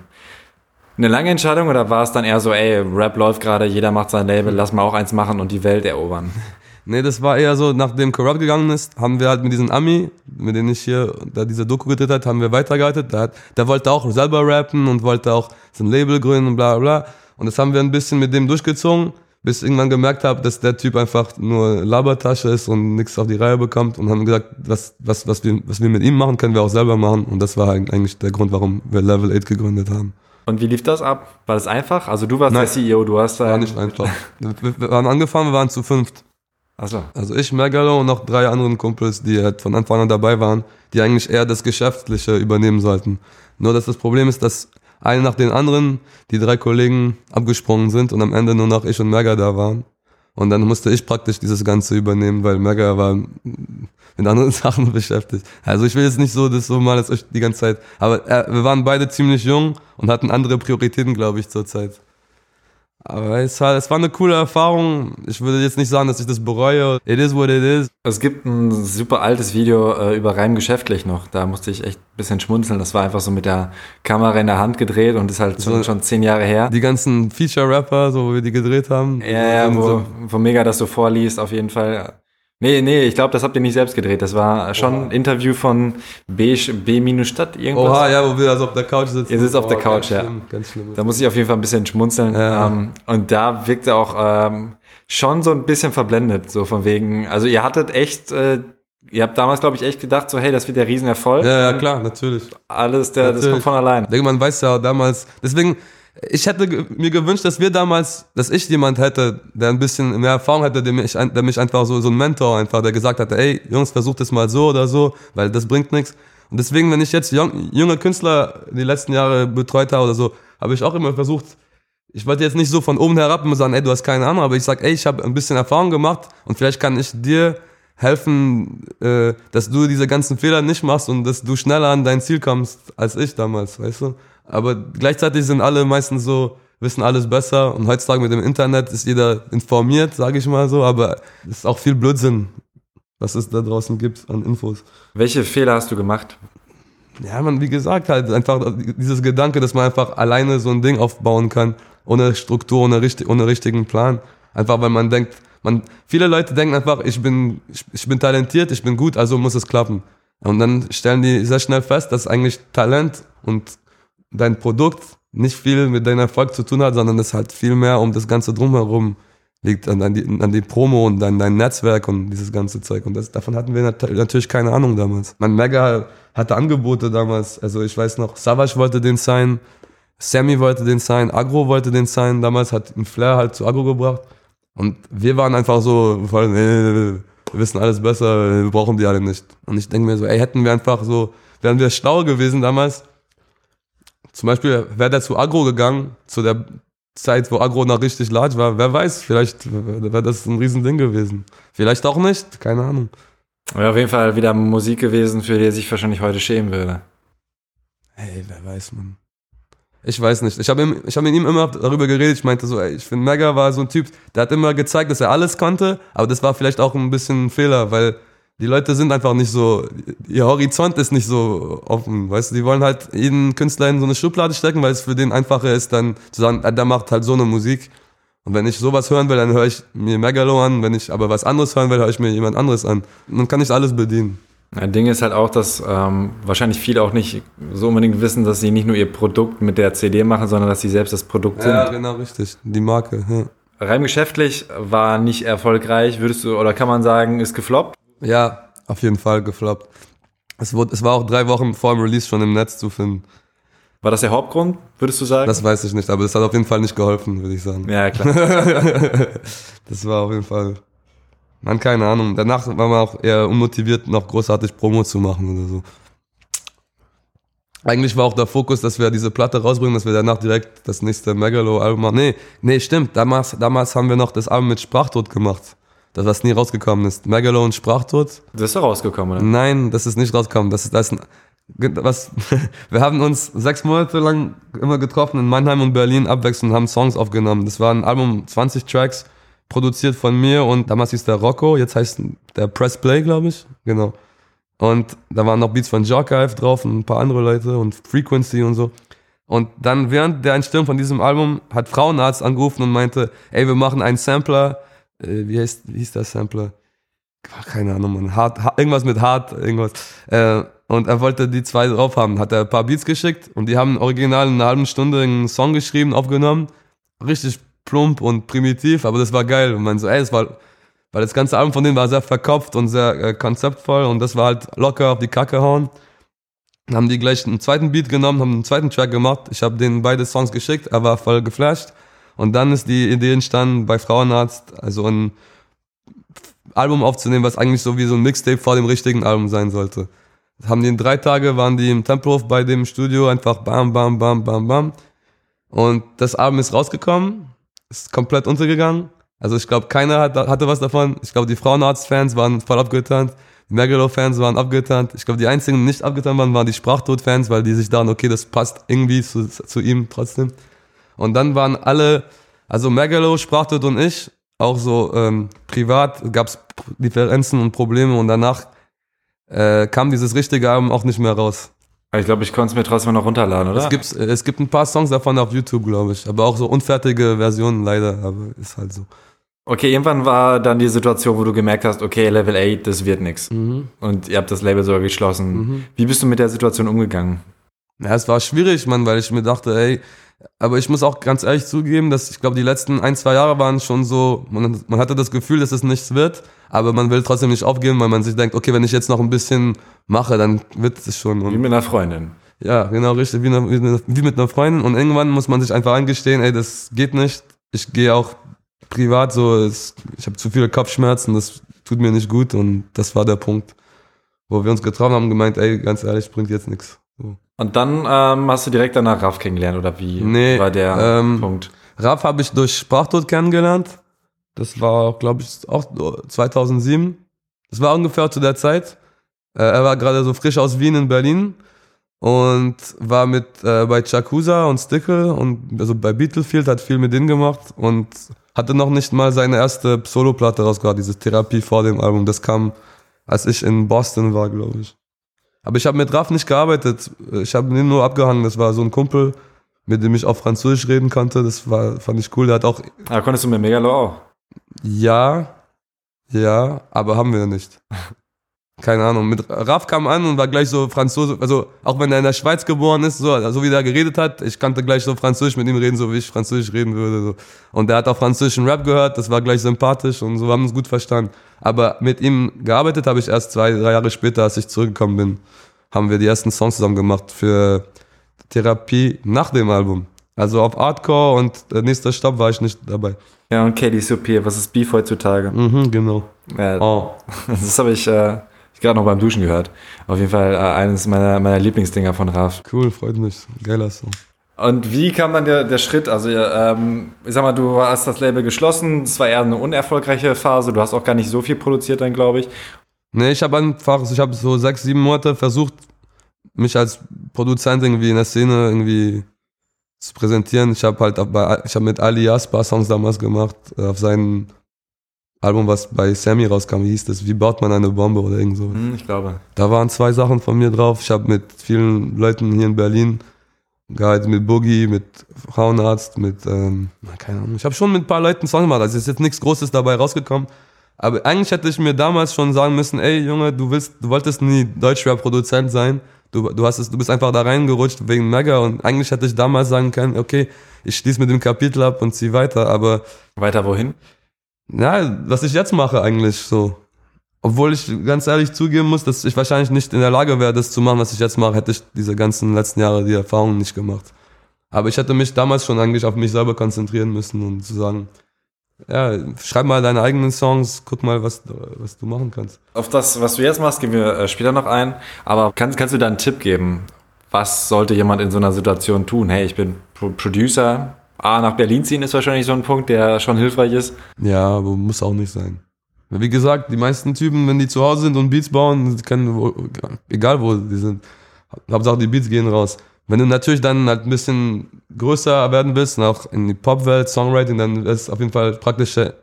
Speaker 3: eine lange Entscheidung oder war es dann eher so, ey, Rap läuft gerade, jeder macht sein Label, lass mal auch eins machen und die Welt erobern?
Speaker 4: Nee, das war eher so, nachdem Corrupt gegangen ist, haben wir halt mit diesem Ami, mit dem ich hier da diese Doku gedreht hat, haben wir weitergeleitet. Der, hat, der wollte auch selber rappen und wollte auch so ein Label gründen und bla bla. Und das haben wir ein bisschen mit dem durchgezogen bis ich irgendwann gemerkt habe, dass der Typ einfach nur Labertasche ist und nichts auf die Reihe bekommt und haben gesagt, was, was, was, wir, was wir mit ihm machen, können wir auch selber machen. Und das war eigentlich der Grund, warum wir Level 8 gegründet haben.
Speaker 3: Und wie lief das ab? War das einfach? Also du warst
Speaker 4: Nein,
Speaker 3: der CEO, du hast
Speaker 4: da... War nicht einfach. wir waren angefangen, wir waren zu fünft.
Speaker 3: Ach so.
Speaker 4: Also ich, Megalo und noch drei anderen Kumpels, die halt von Anfang an dabei waren, die eigentlich eher das Geschäftliche übernehmen sollten. Nur dass das Problem ist, dass einen nach den anderen die drei Kollegen abgesprungen sind und am Ende nur noch ich und Merga da waren. Und dann musste ich praktisch dieses Ganze übernehmen, weil Merga war mit anderen Sachen beschäftigt. Also ich will jetzt nicht so das so mal als die ganze Zeit, aber äh, wir waren beide ziemlich jung und hatten andere Prioritäten, glaube ich, zur Zeit. Aber es war, es war eine coole Erfahrung. Ich würde jetzt nicht sagen, dass ich das bereue. It is what it is.
Speaker 3: Es gibt ein super altes Video äh, über Reim geschäftlich noch. Da musste ich echt ein bisschen schmunzeln. Das war einfach so mit der Kamera in der Hand gedreht und ist halt so, schon zehn Jahre her.
Speaker 4: Die ganzen Feature-Rapper, so wo wir die gedreht haben.
Speaker 3: Ja, ja, wo, so. wo mega das so vorliest, auf jeden Fall. Nee, nee, ich glaube, das habt ihr nicht selbst gedreht. Das war schon Oha. ein Interview von B-Stadt irgendwas.
Speaker 4: Oha, ja, wo wir also auf der Couch sitzen.
Speaker 3: Ihr sitzt auf der Couch, ja.
Speaker 4: Schlimm, ganz schlimm.
Speaker 3: Da muss ich auf jeden Fall ein bisschen schmunzeln. Ja. Ähm, und da wirkte auch ähm, schon so ein bisschen verblendet, so von wegen, also ihr hattet echt, äh, ihr habt damals, glaube ich, echt gedacht, so hey, das wird der Riesenerfolg.
Speaker 4: Ja, ja, klar, natürlich.
Speaker 3: Alles, der, natürlich. das kommt von allein. Ich
Speaker 4: denke, man weiß ja damals, deswegen, ich hätte mir gewünscht, dass wir damals, dass ich jemand hätte, der ein bisschen mehr Erfahrung hätte, der mich, der mich einfach so, so ein Mentor einfach, der gesagt hatte, ey, Jungs, versucht es mal so oder so, weil das bringt nichts. Und deswegen, wenn ich jetzt junge Künstler die letzten Jahre betreut habe oder so, habe ich auch immer versucht, ich wollte jetzt nicht so von oben herab immer sagen, ey, du hast keine Ahnung, aber ich sag, ey, ich habe ein bisschen Erfahrung gemacht und vielleicht kann ich dir helfen, äh, dass du diese ganzen Fehler nicht machst und dass du schneller an dein Ziel kommst als ich damals, weißt du? Aber gleichzeitig sind alle meistens so, wissen alles besser und heutzutage mit dem Internet ist jeder informiert, sage ich mal so, aber es ist auch viel Blödsinn, was es da draußen gibt an Infos.
Speaker 3: Welche Fehler hast du gemacht?
Speaker 4: Ja, man, wie gesagt, halt einfach dieses Gedanke, dass man einfach alleine so ein Ding aufbauen kann, ohne Struktur, ohne, richtig, ohne richtigen Plan. Einfach weil man denkt, man, viele Leute denken einfach, ich bin, ich, ich bin talentiert, ich bin gut, also muss es klappen. Und dann stellen die sehr schnell fest, dass eigentlich Talent und dein Produkt nicht viel mit deinem Erfolg zu tun hat, sondern es halt viel mehr um das Ganze drumherum liegt, an, an, die, an die Promo und an dein Netzwerk und dieses ganze Zeug. Und das, davon hatten wir natürlich keine Ahnung damals. Mein Mega hatte Angebote damals. Also ich weiß noch, Savage wollte den sein, Sammy wollte den sein, Agro wollte den sein. Damals hat ein Flair halt zu Agro gebracht. Und wir waren einfach so, voll, nee, wir wissen alles besser, wir brauchen die alle nicht. Und ich denke mir so, ey, hätten wir einfach so, wären wir schlau gewesen damals. Zum Beispiel wäre der zu Agro gegangen, zu der Zeit, wo Agro noch richtig large war. Wer weiß, vielleicht wäre das ein Riesending gewesen. Vielleicht auch nicht, keine Ahnung.
Speaker 5: Wäre auf jeden Fall wieder Musik gewesen, für die er sich wahrscheinlich heute schämen würde.
Speaker 4: Hey, wer weiß, man. Ich weiß nicht. Ich habe ihm, ich hab mit ihm immer darüber geredet. Ich meinte so, ey, ich finde, Mega war so ein Typ, der hat immer gezeigt, dass er alles konnte, aber das war vielleicht auch ein bisschen ein Fehler, weil die Leute sind einfach nicht so, ihr Horizont ist nicht so offen, weißt du, die wollen halt jeden Künstler in so eine Schublade stecken, weil es für den einfacher ist, dann zu sagen, ah, der macht halt so eine Musik. Und wenn ich sowas hören will, dann höre ich mir Megalo an. Wenn ich aber was anderes hören will, höre ich mir jemand anderes an. Man kann nicht alles bedienen.
Speaker 5: Ein Ding ist halt auch, dass ähm, wahrscheinlich viele auch nicht so unbedingt wissen, dass sie nicht nur ihr Produkt mit der CD machen, sondern dass sie selbst das Produkt sind.
Speaker 4: Ja, genau, richtig. Die Marke. Ja.
Speaker 5: Rein geschäftlich war nicht erfolgreich, würdest du, oder kann man sagen, ist gefloppt?
Speaker 4: Ja, auf jeden Fall gefloppt. Es, wurde, es war auch drei Wochen vor dem Release schon im Netz zu finden.
Speaker 5: War das der Hauptgrund, würdest du sagen?
Speaker 4: Das weiß ich nicht, aber das hat auf jeden Fall nicht geholfen, würde ich sagen.
Speaker 5: ja, klar.
Speaker 4: das war auf jeden Fall. Man, keine Ahnung. Danach war man auch eher unmotiviert, noch großartig Promo zu machen oder so. Eigentlich war auch der Fokus, dass wir diese Platte rausbringen, dass wir danach direkt das nächste Megalo-Album machen. Nee, nee, stimmt. Damals, damals haben wir noch das Album mit Sprachtod gemacht. Das, was nie rausgekommen ist. Megalo und Sprachtod.
Speaker 5: Das ist doch rausgekommen, oder?
Speaker 4: Nein, das ist nicht rausgekommen. Das ist, das ist ein, was, wir haben uns sechs Monate lang immer getroffen in Mannheim und Berlin abwechselnd und haben Songs aufgenommen. Das war ein Album, 20 Tracks, produziert von mir und damals hieß der Rocco, jetzt heißt der Press Play, glaube ich. Genau. Und da waren noch Beats von Jarkive drauf und ein paar andere Leute und Frequency und so. Und dann während der Entstehung von diesem Album hat Frauenarzt angerufen und meinte, ey, wir machen einen Sampler, äh, wie, heißt, wie hieß der Sampler? Keine Ahnung, man. Hard, hard, irgendwas mit hart, irgendwas. Äh, und er wollte die zwei drauf haben. Hat er ein paar Beats geschickt und die haben original in einer halben Stunde einen Song geschrieben, aufgenommen. Richtig plump und primitiv, aber das war geil. Und man so, ey, das war, weil das ganze Album von denen war sehr verkopft und sehr äh, konzeptvoll und das war halt locker auf die Kacke hauen. Dann haben die gleich einen zweiten Beat genommen, haben einen zweiten Track gemacht. Ich habe denen beide Songs geschickt, er war voll geflasht. Und dann ist die Idee entstanden, bei Frauenarzt, also ein Album aufzunehmen, was eigentlich so wie so ein Mixtape vor dem richtigen Album sein sollte. Haben die in drei Tage, waren die im Tempelhof bei dem Studio, einfach bam, bam, bam, bam, bam. Und das Album ist rausgekommen, ist komplett untergegangen. Also ich glaube, keiner hat, hatte was davon. Ich glaube, die Frauenarzt-Fans waren voll abgetan. Die Megalo-Fans waren abgetan. Ich glaube, die einzigen, die nicht abgetan waren, waren die Sprachtod-Fans, weil die sich dachten, okay, das passt irgendwie zu, zu ihm trotzdem. Und dann waren alle, also Megalo, Sprachtod und ich, auch so ähm, privat gab es Differenzen und Probleme und danach äh, kam dieses richtige Album auch nicht mehr raus.
Speaker 5: Ich glaube, ich konnte es mir trotzdem noch runterladen, oder?
Speaker 4: Es gibt, es gibt ein paar Songs davon auf YouTube, glaube ich. Aber auch so unfertige Versionen leider, aber ist halt so.
Speaker 5: Okay, irgendwann war dann die Situation, wo du gemerkt hast, okay, Level 8, das wird nix.
Speaker 4: Mhm.
Speaker 5: Und ihr habt das Label sogar geschlossen.
Speaker 4: Mhm.
Speaker 5: Wie bist du mit der Situation umgegangen?
Speaker 4: Ja, es war schwierig, Mann, weil ich mir dachte, ey, aber ich muss auch ganz ehrlich zugeben, dass ich glaube, die letzten ein, zwei Jahre waren schon so, man, man hatte das Gefühl, dass es nichts wird, aber man will trotzdem nicht aufgeben, weil man sich denkt, okay, wenn ich jetzt noch ein bisschen mache, dann wird es schon.
Speaker 5: Wie
Speaker 4: Und,
Speaker 5: mit einer Freundin.
Speaker 4: ja, genau, richtig, wie, eine, wie, eine, wie mit einer Freundin. Und irgendwann muss man sich einfach eingestehen, ey, das geht nicht. Ich gehe auch privat so, es, ich habe zu viele Kopfschmerzen, das tut mir nicht gut. Und das war der Punkt, wo wir uns getroffen haben und gemeint, ey, ganz ehrlich, bringt jetzt nichts.
Speaker 5: Und dann ähm, hast du direkt danach Raff kennengelernt, oder wie
Speaker 4: Nee,
Speaker 5: war der
Speaker 4: ähm,
Speaker 5: Punkt?
Speaker 4: Raff habe ich durch Sprachtod kennengelernt. Das war, glaube ich, auch 2007. Das war ungefähr zu der Zeit. Äh, er war gerade so frisch aus Wien in Berlin und war mit äh, bei Chakusa und Stickle und also bei Beetlefield hat viel mit denen gemacht und hatte noch nicht mal seine erste Soloplatte rausgebracht, diese Therapie vor dem Album. Das kam, als ich in Boston war, glaube ich. Aber ich habe mit Raff nicht gearbeitet. Ich habe ihn nur abgehangen. Das war so ein Kumpel, mit dem ich auch Französisch reden konnte. Das war, fand ich cool. Der hat auch,
Speaker 5: Ah, konntest du mit Megalo auch?
Speaker 4: ja, ja, aber haben wir nicht. Keine Ahnung. Mit Raff kam an und war gleich so Franzose, also auch wenn er in der Schweiz geboren ist, so, so wie der geredet hat, ich kannte gleich so Französisch mit ihm reden, so wie ich Französisch reden würde. So. Und der hat auch französischen Rap gehört, das war gleich sympathisch und so wir haben uns gut verstanden. Aber mit ihm gearbeitet habe ich erst zwei, drei Jahre später, als ich zurückgekommen bin. haben wir die ersten Songs zusammen gemacht für Therapie nach dem Album. Also auf Hardcore und der nächste Stopp war ich nicht dabei.
Speaker 3: Ja, und Katie Supir, was ist Beef heutzutage?
Speaker 4: Mhm, genau.
Speaker 3: Ja,
Speaker 4: Oh.
Speaker 3: Das habe ich äh, gerade noch beim Duschen gehört. Auf jeden Fall äh, eines meiner, meiner Lieblingsdinger von Raf.
Speaker 4: Cool, freut mich. Geiler Song.
Speaker 3: Und wie kam dann der, der Schritt? Also, ähm, ich sag mal, du hast das Label geschlossen. Es war eher eine unerfolgreiche Phase. Du hast auch gar nicht so viel produziert, dann glaube ich.
Speaker 4: Nee, ich habe einfach, ich habe so sechs, sieben Monate versucht, mich als Produzent irgendwie in der Szene irgendwie zu präsentieren. Ich habe halt auch bei, ich habe mit Ali Jasper Songs damals gemacht, äh, auf seinem Album, was bei Sammy rauskam, wie hieß das? Wie baut man eine Bombe oder irgend so.
Speaker 3: Hm, ich glaube.
Speaker 4: Da waren zwei Sachen von mir drauf. Ich habe mit vielen Leuten hier in Berlin gehalten, mit Boogie, mit Frauenarzt, mit, ähm, keine Ahnung. Ich habe schon mit ein paar Leuten Songs gemacht. Also ist jetzt nichts Großes dabei rausgekommen. Aber eigentlich hätte ich mir damals schon sagen müssen, ey Junge, du willst, du wolltest nie Deutschrap-Produzent sein. Du, du hast es, du bist einfach da reingerutscht wegen Mega und eigentlich hätte ich damals sagen können, okay, ich schließe mit dem Kapitel ab und zieh weiter. Aber
Speaker 3: Weiter wohin?
Speaker 4: Ja, was ich jetzt mache eigentlich so. Obwohl ich ganz ehrlich zugeben muss, dass ich wahrscheinlich nicht in der Lage wäre, das zu machen, was ich jetzt mache, hätte ich diese ganzen letzten Jahre die Erfahrungen nicht gemacht. Aber ich hätte mich damals schon eigentlich auf mich selber konzentrieren müssen und zu sagen, ja, schreib mal deine eigenen Songs, guck mal, was, was du machen kannst.
Speaker 3: Auf das, was du jetzt machst, gehen wir äh, später noch ein. Aber kannst, kannst du da einen Tipp geben? Was sollte jemand in so einer Situation tun? Hey, ich bin Pro Producer. A, nach Berlin ziehen ist wahrscheinlich so ein Punkt, der schon hilfreich ist.
Speaker 4: Ja, aber muss auch nicht sein. Wie gesagt, die meisten Typen, wenn die zu Hause sind und Beats bauen, können, egal wo die sind, Hauptsache die Beats gehen raus. Wenn du natürlich dann halt ein bisschen größer werden willst, auch in die Popwelt, Songwriting, dann ist es auf jeden Fall praktischer,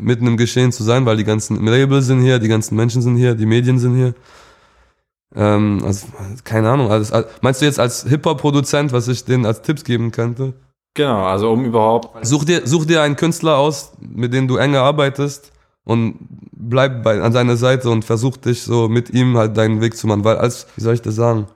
Speaker 4: mitten im Geschehen zu sein, weil die ganzen Labels sind hier, die ganzen Menschen sind hier, die Medien sind hier. Ähm, also, keine Ahnung. Also, meinst du jetzt als Hip-Hop-Produzent, was ich denen als Tipps geben könnte?
Speaker 3: Genau, also um überhaupt.
Speaker 4: Such dir, such dir einen Künstler aus, mit dem du enger arbeitest und bleib bei, an seiner Seite und versuch dich so mit ihm halt deinen Weg zu machen, weil als, wie soll ich das sagen?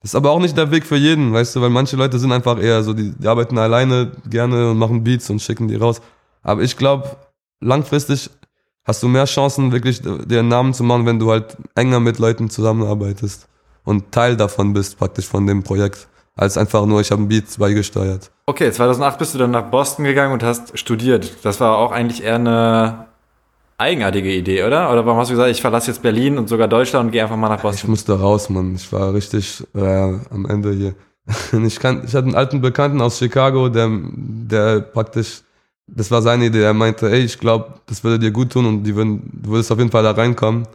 Speaker 4: Das ist aber auch nicht der Weg für jeden, weißt du, weil manche Leute sind einfach eher so, die, die arbeiten alleine gerne und machen Beats und schicken die raus. Aber ich glaube, langfristig hast du mehr Chancen, wirklich dir einen Namen zu machen, wenn du halt enger mit Leuten zusammenarbeitest und Teil davon bist, praktisch von dem Projekt, als einfach nur, ich habe einen Beat beigesteuert.
Speaker 3: Okay, 2008 bist du dann nach Boston gegangen und hast studiert. Das war auch eigentlich eher eine eigenartige Idee, oder? Oder warum hast du gesagt, ich verlasse jetzt Berlin und sogar Deutschland und gehe einfach mal nach
Speaker 4: Ich
Speaker 3: Boston?
Speaker 4: musste raus, Mann. Ich war richtig äh, am Ende hier. Ich, kann, ich hatte einen alten Bekannten aus Chicago, der, der praktisch, das war seine Idee. Er meinte, ey, ich glaube, das würde dir gut tun und die würden, du würdest auf jeden Fall da reinkommen.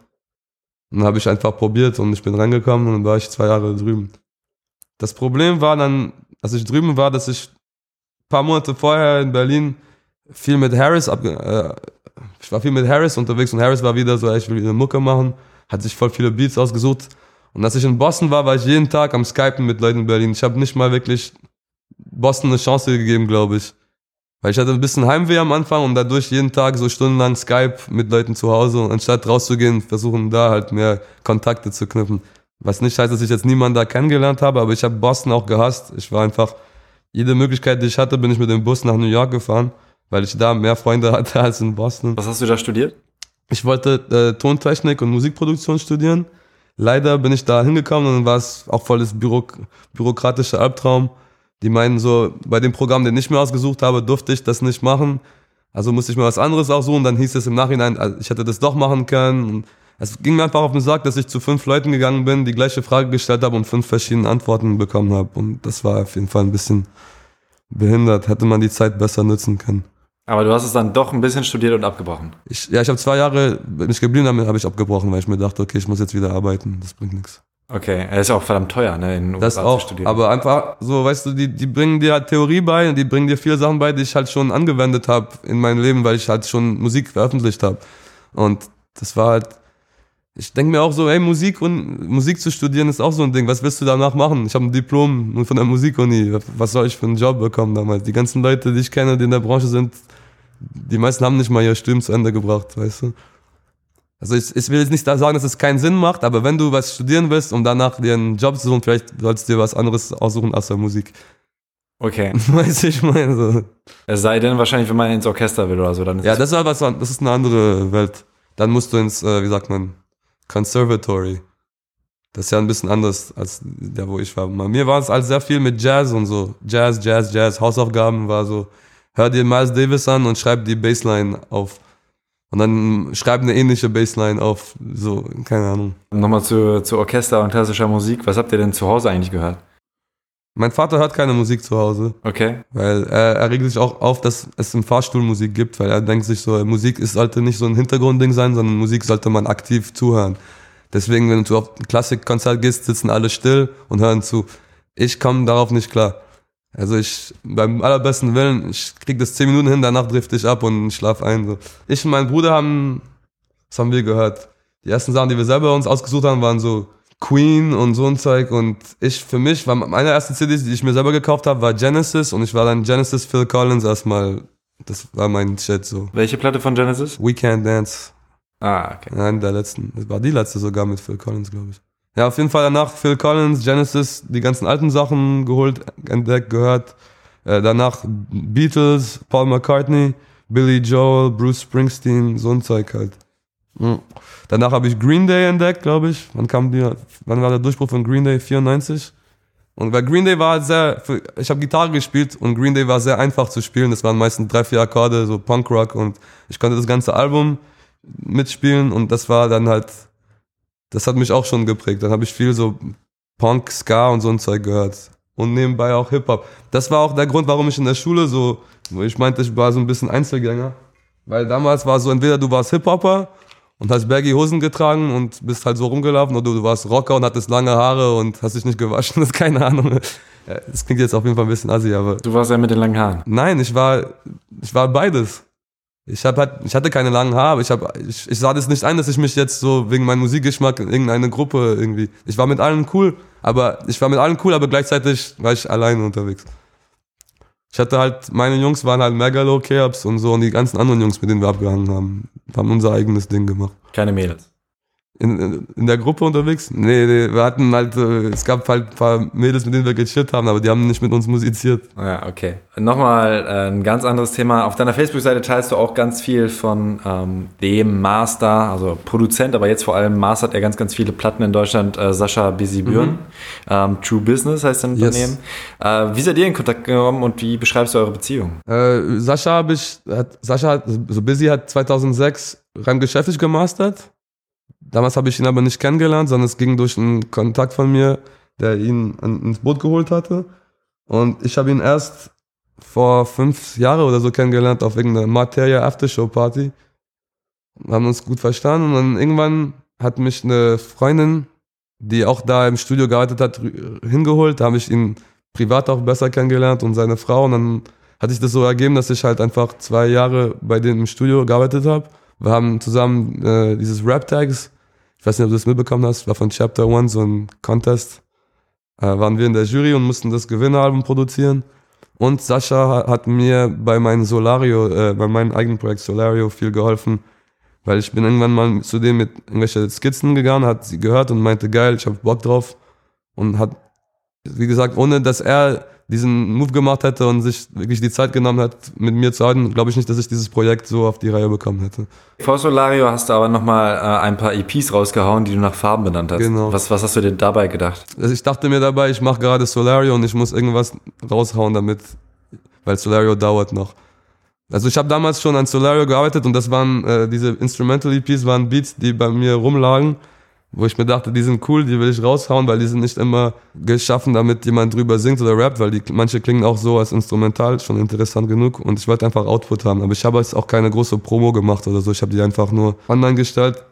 Speaker 4: Und dann habe ich einfach probiert und ich bin reingekommen und dann war ich zwei Jahre drüben. Das Problem war dann, als ich drüben war, dass ich paar Monate vorher in Berlin viel mit Harris abge äh, ich war viel mit Harris unterwegs und Harris war wieder so, ey, ich will wieder Mucke machen, hat sich voll viele Beats ausgesucht. Und als ich in Boston war, war ich jeden Tag am Skypen mit Leuten in Berlin. Ich habe nicht mal wirklich Boston eine Chance gegeben, glaube ich. Weil ich hatte ein bisschen Heimweh am Anfang und dadurch jeden Tag so stundenlang Skype mit Leuten zu Hause und anstatt rauszugehen, versuchen da halt mehr Kontakte zu knüpfen. Was nicht heißt, dass ich jetzt niemanden da kennengelernt habe, aber ich habe Boston auch gehasst. Ich war einfach, jede Möglichkeit, die ich hatte, bin ich mit dem Bus nach New York gefahren, weil ich da mehr Freunde hatte als in Boston.
Speaker 3: Was hast du da studiert?
Speaker 4: Ich wollte äh, Tontechnik und Musikproduktion studieren. Leider bin ich da hingekommen und dann war es auch volles Büro bürokratischer Albtraum. Die meinen so, bei dem Programm, den ich mir ausgesucht habe, durfte ich das nicht machen. Also musste ich mir was anderes aussuchen. Dann hieß es im Nachhinein, also ich hätte das doch machen können. Und es ging mir einfach auf den Sack, dass ich zu fünf Leuten gegangen bin, die gleiche Frage gestellt habe und fünf verschiedene Antworten bekommen habe. Und das war auf jeden Fall ein bisschen behindert. Hätte man die Zeit besser nutzen können.
Speaker 3: Aber du hast es dann doch ein bisschen studiert und abgebrochen.
Speaker 4: Ich, ja, ich habe zwei Jahre bin ich geblieben, damit habe ich abgebrochen, weil ich mir dachte, okay, ich muss jetzt wieder arbeiten, das bringt nichts.
Speaker 3: Okay, er ist ja auch verdammt teuer, ne, in den
Speaker 4: Das
Speaker 3: USA
Speaker 4: auch,
Speaker 3: zu studieren.
Speaker 4: aber einfach so, weißt du, die, die bringen dir halt Theorie bei und die bringen dir viele Sachen bei, die ich halt schon angewendet habe in meinem Leben, weil ich halt schon Musik veröffentlicht habe. Und das war halt, ich denke mir auch so, ey, Musik und Musik zu studieren ist auch so ein Ding. Was willst du danach machen? Ich habe ein Diplom von der Musikuni. Was soll ich für einen Job bekommen damals? Die ganzen Leute, die ich kenne, die in der Branche sind, die meisten haben nicht mal ihr Studium zu Ende gebracht, weißt du? Also ich, ich will jetzt nicht da sagen, dass es keinen Sinn macht, aber wenn du was studieren willst, um danach dir einen Job zu suchen, vielleicht sollst du dir was anderes aussuchen außer Musik.
Speaker 3: okay.
Speaker 4: Weißt du, ich meine so.
Speaker 3: Es sei denn wahrscheinlich, wenn man ins Orchester will oder so, dann ist
Speaker 4: Ja, das ist, was, das ist eine andere Welt. Dann musst du ins, äh, wie sagt man, Conservatory. Das ist ja ein bisschen anders als der, wo ich war. Bei mir war es halt sehr viel mit Jazz und so. Jazz, Jazz, Jazz. Hausaufgaben war so, hör dir Miles Davis an und schreib die Bassline auf. Und dann schreib eine ähnliche Bassline auf. So, keine Ahnung.
Speaker 5: Nochmal zu, zu Orchester und klassischer Musik. Was habt ihr denn zu Hause eigentlich gehört?
Speaker 4: Mein Vater hört keine Musik zu Hause,
Speaker 5: Okay.
Speaker 4: weil er, er regt sich auch auf, dass es im Fahrstuhl Musik gibt, weil er denkt sich so, Musik ist, sollte nicht so ein Hintergrundding sein, sondern Musik sollte man aktiv zuhören. Deswegen, wenn du auf ein Klassikkonzert gehst, sitzen alle still und hören zu. Ich komme darauf nicht klar. Also ich, beim allerbesten Willen, ich krieg das zehn Minuten hin, danach drifte ich ab und schlaf ein. So. Ich und mein Bruder haben, was haben wir gehört? Die ersten Sachen, die wir selber uns ausgesucht haben, waren so Queen und so ein Zeug. Und ich, für mich, war meine erste CD, die ich mir selber gekauft habe, war Genesis und ich war dann Genesis Phil Collins erstmal. Das war mein Shit so.
Speaker 5: Welche Platte von Genesis?
Speaker 4: We Can't Dance.
Speaker 5: Ah, okay.
Speaker 4: Nein, der letzten. Das war die letzte sogar mit Phil Collins, glaube ich. Ja, auf jeden Fall danach Phil Collins, Genesis, die ganzen alten Sachen geholt, entdeckt, gehört. Äh, danach Beatles, Paul McCartney, Billy Joel, Bruce Springsteen, so ein Zeug halt. Mhm. Danach habe ich Green Day entdeckt, glaube ich. Wann kam die, wann war der Durchbruch von Green Day? 94? Und bei Green Day war sehr, ich habe Gitarre gespielt und Green Day war sehr einfach zu spielen. Das waren meistens drei, vier Akkorde, so Punkrock und ich konnte das ganze Album mitspielen und das war dann halt, das hat mich auch schon geprägt. Dann habe ich viel so Punk, Ska und so ein Zeug gehört. Und nebenbei auch Hip-Hop. Das war auch der Grund, warum ich in der Schule so, ich meinte, ich war so ein bisschen Einzelgänger. Weil damals war so, entweder du warst Hip-Hopper und hast baggy Hosen getragen und bist halt so rumgelaufen oder du warst Rocker und hattest lange Haare und hast dich nicht gewaschen, das ist keine Ahnung. Das klingt jetzt auf jeden Fall ein bisschen assi, aber
Speaker 5: Du warst ja mit den langen Haaren.
Speaker 4: Nein, ich war, ich war beides. Ich, hab halt, ich hatte keine langen Haare, aber ich, hab, ich, ich sah das nicht ein, dass ich mich jetzt so wegen meinem Musikgeschmack in irgendeine Gruppe irgendwie. Ich war mit allen cool, aber ich war mit allen cool, aber gleichzeitig war ich alleine unterwegs. Ich hatte halt, meine Jungs waren halt Megalo, Chaos und so und die ganzen anderen Jungs, mit denen wir abgehangen haben, haben unser eigenes Ding gemacht.
Speaker 5: Keine Mädels.
Speaker 4: In, in, der Gruppe unterwegs? Nee, nee, wir hatten halt, äh, es gab halt ein paar Mädels, mit denen wir gechillt haben, aber die haben nicht mit uns musiziert.
Speaker 5: Ja, okay. Nochmal äh, ein ganz anderes Thema. Auf deiner Facebook-Seite teilst du auch ganz viel von ähm, dem Master, also Produzent, aber jetzt vor allem mastert er ganz, ganz viele Platten in Deutschland, äh, Sascha Bisibüren. Ähm, True Business heißt sein
Speaker 4: Yes.
Speaker 5: Unternehmen. Äh, wie seid ihr in Kontakt gekommen und wie beschreibst du eure Beziehung?
Speaker 4: Äh, Sascha habe ich, hat, Sascha hat, so Busy hat 2006 rein geschäftlich gemastert. Damals habe ich ihn aber nicht kennengelernt, sondern es ging durch einen Kontakt von mir, der ihn ins Boot geholt hatte. Und ich habe ihn erst vor fünf Jahren oder so kennengelernt auf irgendeiner Materia Aftershow Party. Wir haben uns gut verstanden und dann irgendwann hat mich eine Freundin, die auch da im Studio gearbeitet hat, hingeholt. Da habe ich ihn privat auch besser kennengelernt und seine Frau und dann hat sich das so ergeben, dass ich halt einfach zwei Jahre bei denen im Studio gearbeitet habe. Wir haben zusammen äh, dieses Rap-Tags, ich weiß nicht, ob du das mitbekommen hast, war von Chapter One, so ein Contest. Äh, waren wir in der Jury und mussten das Gewinneralbum produzieren. Und Sascha ha- hat mir bei meinem Solario, äh, bei meinem eigenen Projekt Solario viel geholfen, weil ich bin irgendwann mal zu dem mit irgendwelche Skizzen gegangen, hat sie gehört und meinte, geil, ich hab Bock drauf. Und hat, wie gesagt, ohne dass er diesen Move gemacht hätte und sich wirklich die Zeit genommen hat, mit mir zu arbeiten, glaube ich nicht, dass ich dieses Projekt so auf die Reihe bekommen hätte.
Speaker 5: Vor Solario hast du aber nochmal äh, ein paar EPs rausgehauen, die du nach Farben benannt hast.
Speaker 4: Genau.
Speaker 5: Was, was hast du dir dabei gedacht?
Speaker 4: Also ich dachte mir dabei, ich mache gerade Solario und ich muss irgendwas raushauen damit, weil Solario dauert noch. Also ich habe damals schon an Solario gearbeitet und das waren äh, diese Instrumental EPs waren Beats, die bei mir rumlagen, wo ich mir dachte, die sind cool, die will ich raushauen, weil die sind nicht immer geschaffen, damit jemand drüber singt oder rappt, weil die manche klingen auch so als instrumental schon interessant genug und ich wollte einfach Output haben, aber ich habe jetzt auch keine große Promo gemacht oder so, ich habe die einfach nur online gestellt.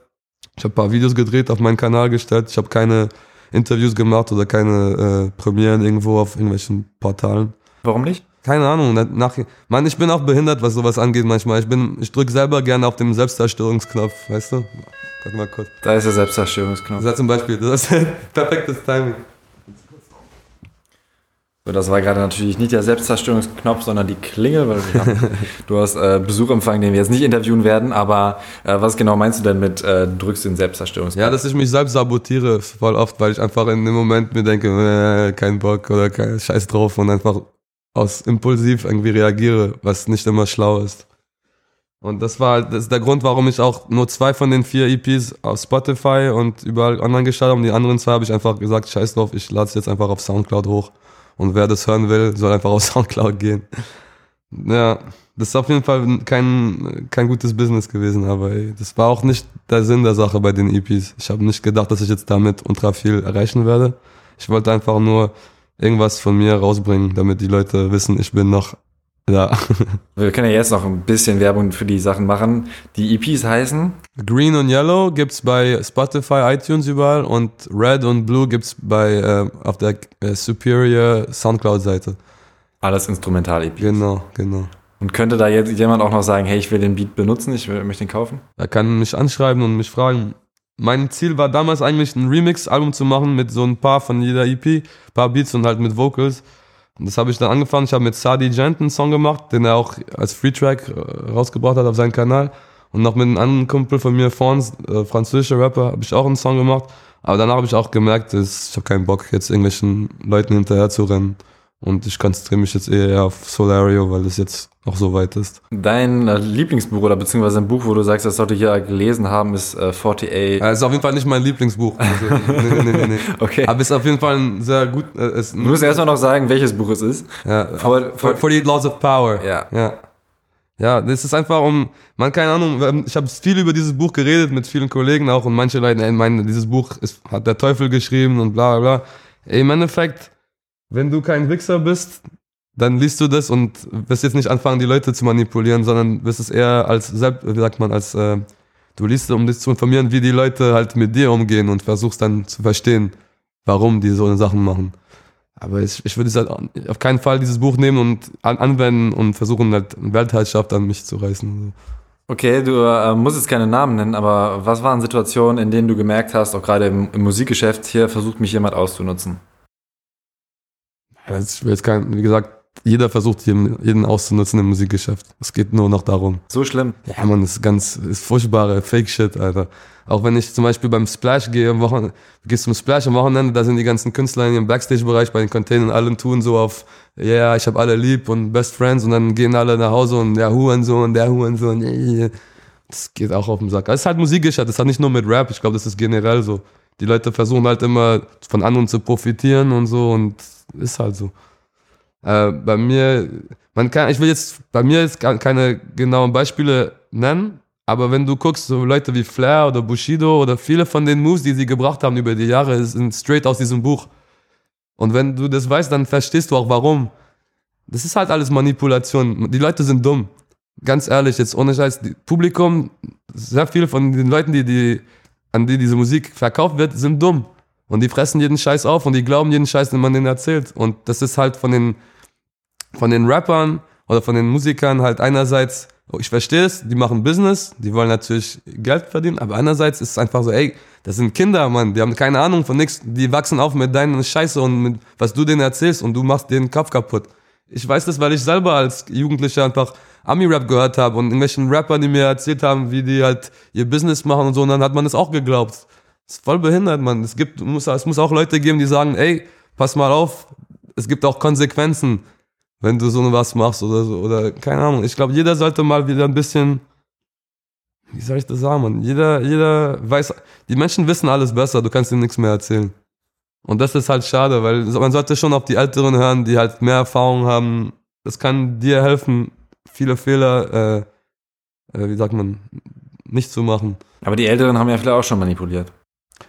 Speaker 4: Ich habe ein paar Videos gedreht, auf meinen Kanal gestellt, ich habe keine Interviews gemacht oder keine äh, Premieren irgendwo auf irgendwelchen Portalen.
Speaker 5: Warum nicht?
Speaker 4: Keine Ahnung. na- Nach, Mann, ich bin auch behindert, was sowas angeht manchmal. Ich bin, ich drücke selber gerne auf den Selbstzerstörungsknopf, weißt du? Guck mal kurz.
Speaker 5: Da ist der Selbstzerstörungsknopf.
Speaker 4: Das ist zum Beispiel, das ist perfektes Timing.
Speaker 5: So, das war gerade natürlich nicht der Selbstzerstörungsknopf, sondern die Klingel, weil haben, du hast äh, Besuch empfangen, den wir jetzt nicht interviewen werden, aber äh, was genau meinst du denn mit äh, du drückst den Selbstzerstörungsknopf?
Speaker 4: Ja, dass ich mich selbst sabotiere, voll oft, weil ich einfach in dem Moment mir denke, äh, kein Bock oder kein Scheiß drauf und einfach aus impulsiv irgendwie reagiere, was nicht immer schlau ist. Und das war halt, das ist der Grund, warum ich auch nur zwei von den vier EPs auf Spotify und überall online gestartet habe. Und die anderen zwei habe ich einfach gesagt, scheiß drauf, ich lade es jetzt einfach auf Soundcloud hoch. Und wer das hören will, soll einfach auf Soundcloud gehen. Ja, das ist auf jeden Fall kein, kein gutes Business gewesen, aber ey, das war auch nicht der Sinn der Sache bei den EPs. Ich habe nicht gedacht, dass ich jetzt damit ultra viel erreichen werde. Ich wollte einfach nur irgendwas von mir rausbringen, damit die Leute wissen, ich bin noch da.
Speaker 5: Wir können ja jetzt noch ein bisschen Werbung für die Sachen machen. Die EPs heißen
Speaker 4: Green und Yellow gibt's bei Spotify, iTunes überall und Red und Blue gibt's bei äh, auf der äh, Superior Soundcloud Seite.
Speaker 5: alles Instrumental-EPs.
Speaker 4: Genau, genau.
Speaker 5: Und könnte da jetzt jemand auch noch sagen, hey, ich will den Beat benutzen, ich will, möchte ihn kaufen?
Speaker 4: Er kann mich anschreiben und mich fragen. Mein Ziel war damals eigentlich ein Remix-Album zu machen mit so ein paar von jeder EP, paar Beats und halt mit Vocals. Und das habe ich dann angefangen. Ich habe mit Sadi Gent einen Song gemacht, den er auch als Free-Track äh, rausgebracht hat auf seinen Kanal. Und noch mit einem anderen Kumpel von mir, Fons, äh, französischer Rapper, habe ich auch einen Song gemacht. Aber danach habe ich auch gemerkt, dass ich habe keinen Bock, jetzt irgendwelchen Leuten hinterher zu rennen. Und ich konzentriere mich jetzt eher auf Solario, weil das jetzt auch so weit ist.
Speaker 5: Dein äh, Lieblingsbuch oder beziehungsweise ein Buch, wo du sagst, das sollte jeder gelesen haben, ist äh, 48.
Speaker 4: Äh, ist auf jeden Fall nicht mein Lieblingsbuch. Also, nee, nee, nee, nee.
Speaker 5: Okay.
Speaker 4: Aber ist auf jeden Fall ein sehr gut. Äh, ist
Speaker 5: Du musst erstmal noch sagen, welches Buch es ist.
Speaker 4: ja,
Speaker 5: Aber-
Speaker 4: 48 Laws of Power.
Speaker 5: Ja.
Speaker 4: Ja. Ja, das ist einfach um, man, keine Ahnung, ich habe viel über dieses Buch geredet mit vielen Kollegen auch und manche Leute meinen, dieses Buch ist, hat der Teufel geschrieben und bla bla bla. Im Endeffekt, wenn du kein Wichser bist, dann liest du das und wirst jetzt nicht anfangen, die Leute zu manipulieren, sondern wirst es eher als, selbst, wie sagt man, als, äh, du liest, um dich zu informieren, wie die Leute halt mit dir umgehen und versuchst dann zu verstehen, warum die so eine Sachen machen. Aber ich, ich würde halt auf keinen Fall dieses Buch nehmen und an, anwenden und versuchen halt Weltherrschaft an mich zu reißen.
Speaker 5: Okay, du äh, musst jetzt keine Namen nennen, aber was waren Situationen, in denen du gemerkt hast, auch gerade im, im Musikgeschäft, hier versucht mich jemand auszunutzen?
Speaker 4: Ich will jetzt kein, wie gesagt, jeder versucht jeden, jeden auszunutzen im Musikgeschäft. Es geht nur noch darum.
Speaker 5: So schlimm.
Speaker 4: Ja, man, das ist ganz, ist furchtbare Fake-Shit, Alter. Auch wenn ich zum Beispiel beim Splash gehe, am Wochenende, du gehst zum Splash am Wochenende, da sind die ganzen Künstler in ihrem Backstage-Bereich bei den Containern, alle tun so auf, ja, yeah, ich habe alle lieb und Best Friends und dann gehen alle nach Hause und der Hurensohn, der Hurensohn, yeah. das geht auch auf den Sack. Das ist halt Musikgeschäft, das hat nicht nur mit Rap, ich glaube, das ist generell so. Die Leute versuchen halt immer von anderen zu profitieren und so und ist halt so. Äh, bei mir, man kann, ich will jetzt bei mir jetzt keine genauen Beispiele nennen, aber wenn du guckst, so Leute wie Flair oder Bushido oder viele von den Moves, die sie gebracht haben über die Jahre, sind straight aus diesem Buch. Und wenn du das weißt, dann verstehst du auch warum. Das ist halt alles Manipulation. Die Leute sind dumm. Ganz ehrlich, jetzt ohne Scheiß, Publikum, sehr viele von den Leuten, die, die, an die diese Musik verkauft wird, sind dumm. Und die fressen jeden Scheiß auf und die glauben jeden Scheiß, den man denen erzählt. Und das ist halt von den, von den Rappern oder von den Musikern halt einerseits, ich verstehe es, die machen Business, die wollen natürlich Geld verdienen, aber andererseits ist es einfach so, ey, das sind Kinder, Mann, die haben keine Ahnung von nichts, die wachsen auf mit deinen Scheiße und mit was du denen erzählst und du machst denen den Kopf kaputt. Ich weiß das, weil ich selber als Jugendlicher einfach Ami-Rap gehört habe und irgendwelchen Rappern, die mir erzählt haben, wie die halt ihr Business machen und so, und dann hat man es auch geglaubt. Ist voll behindert, Mann. Es gibt, muss, es muss auch Leute geben, die sagen, ey, pass mal auf, es gibt auch Konsequenzen, wenn du so was machst oder so, oder keine Ahnung. Ich glaube, jeder sollte mal wieder ein bisschen, wie soll ich das sagen, Mann? Jeder, jeder weiß, die Menschen wissen alles besser, du kannst ihnen nichts mehr erzählen. Und das ist halt schade, weil man sollte schon auf die Älteren hören, die halt mehr Erfahrung haben. Das kann dir helfen, viele Fehler, äh, äh, wie sagt man, nicht zu machen.
Speaker 5: Aber die Älteren haben ja vielleicht auch schon manipuliert.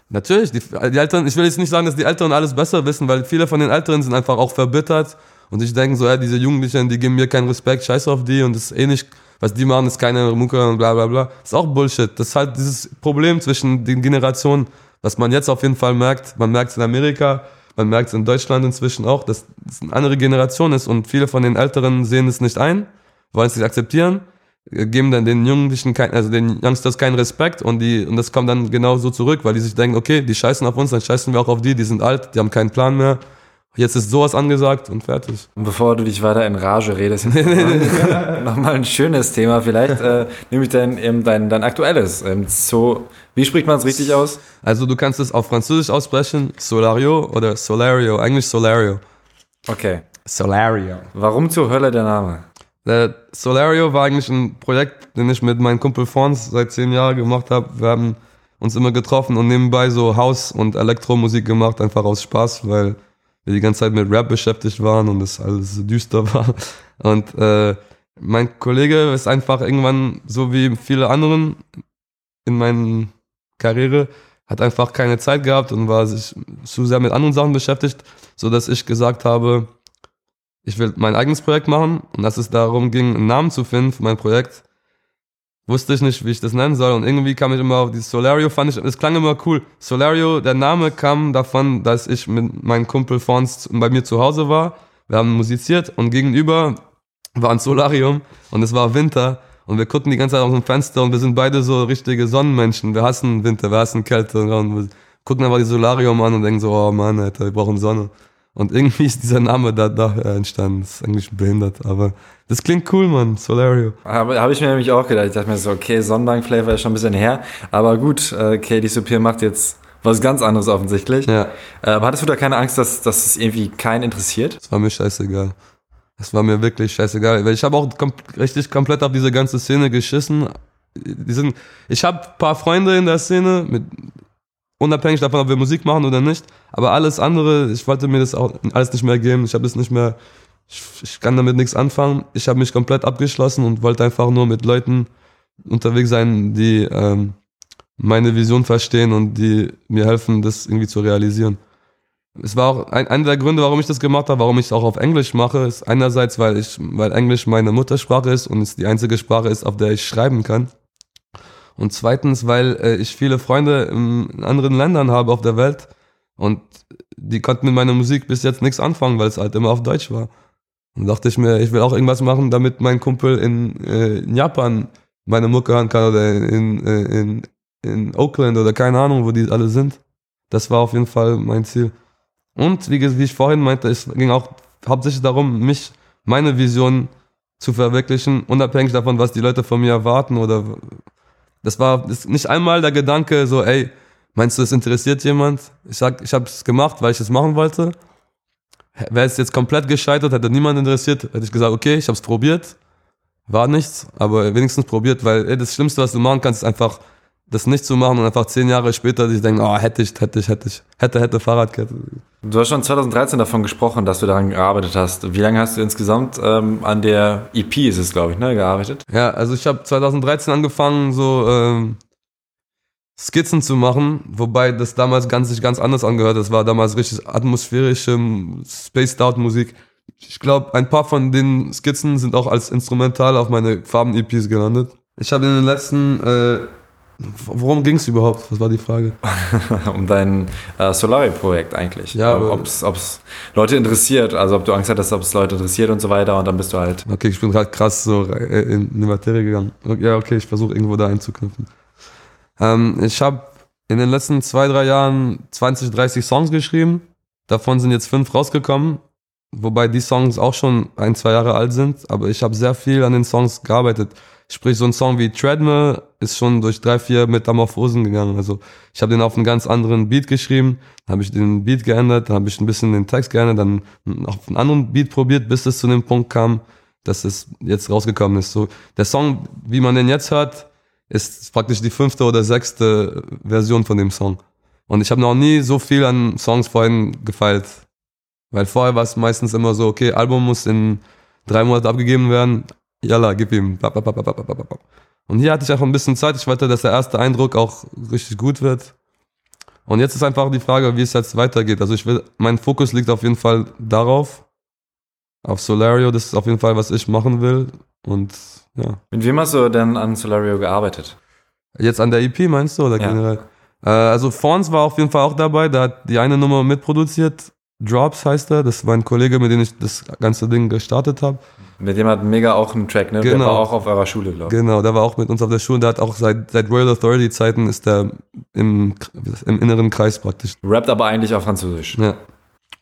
Speaker 4: Natürlich, die, die Älteren, ich will jetzt nicht sagen, dass die Älteren alles besser wissen, weil viele von den Älteren sind einfach auch verbittert und sich denken so, ja, diese Jugendlichen, die geben mir keinen Respekt, scheiß auf die und das ist eh nicht, was die machen, ist keine Mucke und bla bla bla. Das ist auch Bullshit. Das ist halt dieses Problem zwischen den Generationen, was man jetzt auf jeden Fall merkt. Man merkt es in Amerika, man merkt es in Deutschland inzwischen auch, dass es eine andere Generation ist und viele von den Älteren sehen es nicht ein, wollen es nicht akzeptieren geben dann den Jugendlichen, kein, also den Youngsters keinen Respekt und die und das kommt dann genau so zurück, weil die sich denken, okay, die scheißen auf uns, dann scheißen wir auch auf die, die sind alt, die haben keinen Plan mehr. Jetzt ist sowas angesagt und fertig.
Speaker 5: Und bevor du dich weiter in Rage redest, nochmal noch mal ein schönes Thema vielleicht, äh, nämlich dein, ähm, dein, dein aktuelles. Ähm, so, wie spricht man es richtig aus?
Speaker 4: Also du kannst es auf Französisch aussprechen, Solario oder Solario, eigentlich Solario.
Speaker 5: Okay.
Speaker 4: Solario.
Speaker 5: Warum zur Hölle der Name?
Speaker 4: Äh, Solario war eigentlich ein Projekt, den ich mit meinem Kumpel Fons seit zehn Jahren gemacht habe. Wir haben uns immer getroffen und nebenbei so Haus- und Elektromusik gemacht, einfach aus Spaß, weil wir die ganze Zeit mit Rap beschäftigt waren und es alles so düster war. Und äh, mein Kollege ist einfach irgendwann, so wie viele anderen in meiner Karriere, hat einfach keine Zeit gehabt und war sich zu sehr mit anderen Sachen beschäftigt, so dass ich gesagt habe, ich will mein eigenes Projekt machen und dass es darum ging, einen Namen zu finden für mein Projekt, wusste ich nicht, wie ich das nennen soll und irgendwie kam ich immer auf dieses Solario, fand ich, es klang immer cool. Solario, der Name kam davon, dass ich mit meinem Kumpel Fons bei mir zu Hause war, wir haben musiziert und gegenüber war ein Solarium und es war Winter und wir gucken die ganze Zeit aus dem Fenster und wir sind beide so richtige Sonnenmenschen. Wir hassen Winter, wir hassen Kälte und gucken einfach die Solarium an und denken so, oh Mann, Alter, wir brauchen Sonne. Und irgendwie ist dieser Name da, da entstanden. Das ist eigentlich behindert, aber das klingt cool, Mann. Solario.
Speaker 5: Habe hab ich mir nämlich auch gedacht. Ich dachte mir so, okay, Sonnenbank-Flavor ist schon ein bisschen her. Aber gut, äh, Katie Supir macht jetzt was ganz anderes offensichtlich.
Speaker 4: Ja.
Speaker 5: Äh, aber hattest du da keine Angst, dass, dass es irgendwie keinen interessiert?
Speaker 4: Das war mir scheißegal. Das war mir wirklich scheißegal. Weil ich habe auch kom richtig komplett auf diese ganze Szene geschissen. Die sind, ich habe paar Freunde in der Szene, mit, unabhängig davon, ob wir Musik machen oder nicht. Aber alles andere, ich wollte mir das auch alles nicht mehr geben. Ich habe das nicht mehr, ich, ich kann damit nichts anfangen. Ich habe mich komplett abgeschlossen und wollte einfach nur mit Leuten unterwegs sein, die ähm, meine Vision verstehen und die mir helfen, das irgendwie zu realisieren. Es war auch ein, einer der Gründe, warum ich das gemacht habe, warum ich es auch auf Englisch mache, ist einerseits, weil ich, weil Englisch meine Muttersprache ist und es die einzige Sprache ist, auf der ich schreiben kann. Und zweitens, weil äh, ich viele Freunde in anderen Ländern habe auf der Welt und die konnten mit meiner Musik bis jetzt nichts anfangen, weil es halt immer auf Deutsch war. Und dachte ich mir, ich will auch irgendwas machen, damit mein Kumpel in, äh, in Japan meine Mucke hören kann oder in, äh, in, in Oakland oder keine Ahnung, wo die alle sind. Das war auf jeden Fall mein Ziel. Und wie, wie ich vorhin meinte, es ging auch hauptsächlich darum, mich, meine Vision zu verwirklichen, unabhängig davon, was die Leute von mir erwarten oder das war das nicht einmal der Gedanke so, ey, meinst du, es interessiert jemand? Ich sag, ich habe es gemacht, weil ich es machen wollte. Wäre es jetzt komplett gescheitert, hätte niemand interessiert, hätte ich gesagt, okay, ich habe es probiert, war nichts, aber wenigstens probiert, weil ey, das Schlimmste, was du machen kannst, ist einfach das nicht zu machen und einfach zehn Jahre später sich denken, oh, hätte ich, hätte ich, hätte ich, hätte, hätte Fahrradkette.
Speaker 5: Du hast schon 2013 davon gesprochen, dass du daran gearbeitet hast. Wie lange hast du insgesamt ähm, an der EP, ist es glaube ich, ne, gearbeitet?
Speaker 4: Ja, also ich habe 2013 angefangen, so ähm, Skizzen zu machen, wobei das damals ganz sich ganz anders angehört. Das war damals richtig atmosphärische, spaced out Musik. Ich glaube, ein paar von den Skizzen sind auch als Instrumental auf meine Farben-EPs gelandet. Ich habe in den letzten äh, Worum ging es überhaupt? Was war die Frage?
Speaker 5: um dein äh, Solari-Projekt eigentlich.
Speaker 4: Ja,
Speaker 5: ob es Leute interessiert, also ob du Angst hattest, ob es Leute interessiert und so weiter und dann bist du halt.
Speaker 4: Okay, ich bin gerade krass so in die Materie gegangen. Ja, okay, ich versuche irgendwo da einzuknüpfen. Ähm, ich habe in den letzten zwei, drei Jahren 20, 30 Songs geschrieben. Davon sind jetzt fünf rausgekommen. Wobei die Songs auch schon ein, zwei Jahre alt sind. Aber ich habe sehr viel an den Songs gearbeitet. Sprich, so ein Song wie Treadmill ist schon durch drei, vier Metamorphosen gegangen. Also ich habe den auf einen ganz anderen Beat geschrieben, dann habe ich den Beat geändert, dann habe ich ein bisschen den Text geändert, dann auf einen anderen Beat probiert, bis es zu dem Punkt kam, dass es jetzt rausgekommen ist. So der Song, wie man den jetzt hört, ist praktisch die fünfte oder sechste Version von dem Song. Und ich habe noch nie so viel an Songs vorhin gefeilt. Weil vorher war es meistens immer so, okay, Album muss in drei Monaten abgegeben werden, Yalla, gib ihm. Und hier hatte ich einfach ein bisschen Zeit. Ich wollte, dass der erste Eindruck auch richtig gut wird. Und jetzt ist einfach die Frage, wie es jetzt weitergeht. Also ich will, mein Fokus liegt auf jeden Fall darauf, auf Solario. Das ist auf jeden Fall, was ich machen will. Und ja.
Speaker 5: Mit wem hast du denn an Solario gearbeitet?
Speaker 4: Jetzt an der EP meinst du oder ja. generell? Äh, also Fons war auf jeden Fall auch dabei. Der hat die eine Nummer mitproduziert. Drops heißt er. Das war ein Kollege, mit dem ich das ganze Ding gestartet habe.
Speaker 5: Mit dem hat Mega auch einen Track, ne?
Speaker 4: Genau.
Speaker 5: Der war auch auf eurer Schule, glaube
Speaker 4: ich. Genau, der war auch mit uns auf der Schule. Der hat auch seit, seit Royal Authority Zeiten ist der im, im inneren Kreis praktisch.
Speaker 5: Rappt aber eigentlich auf Französisch.
Speaker 4: Ja.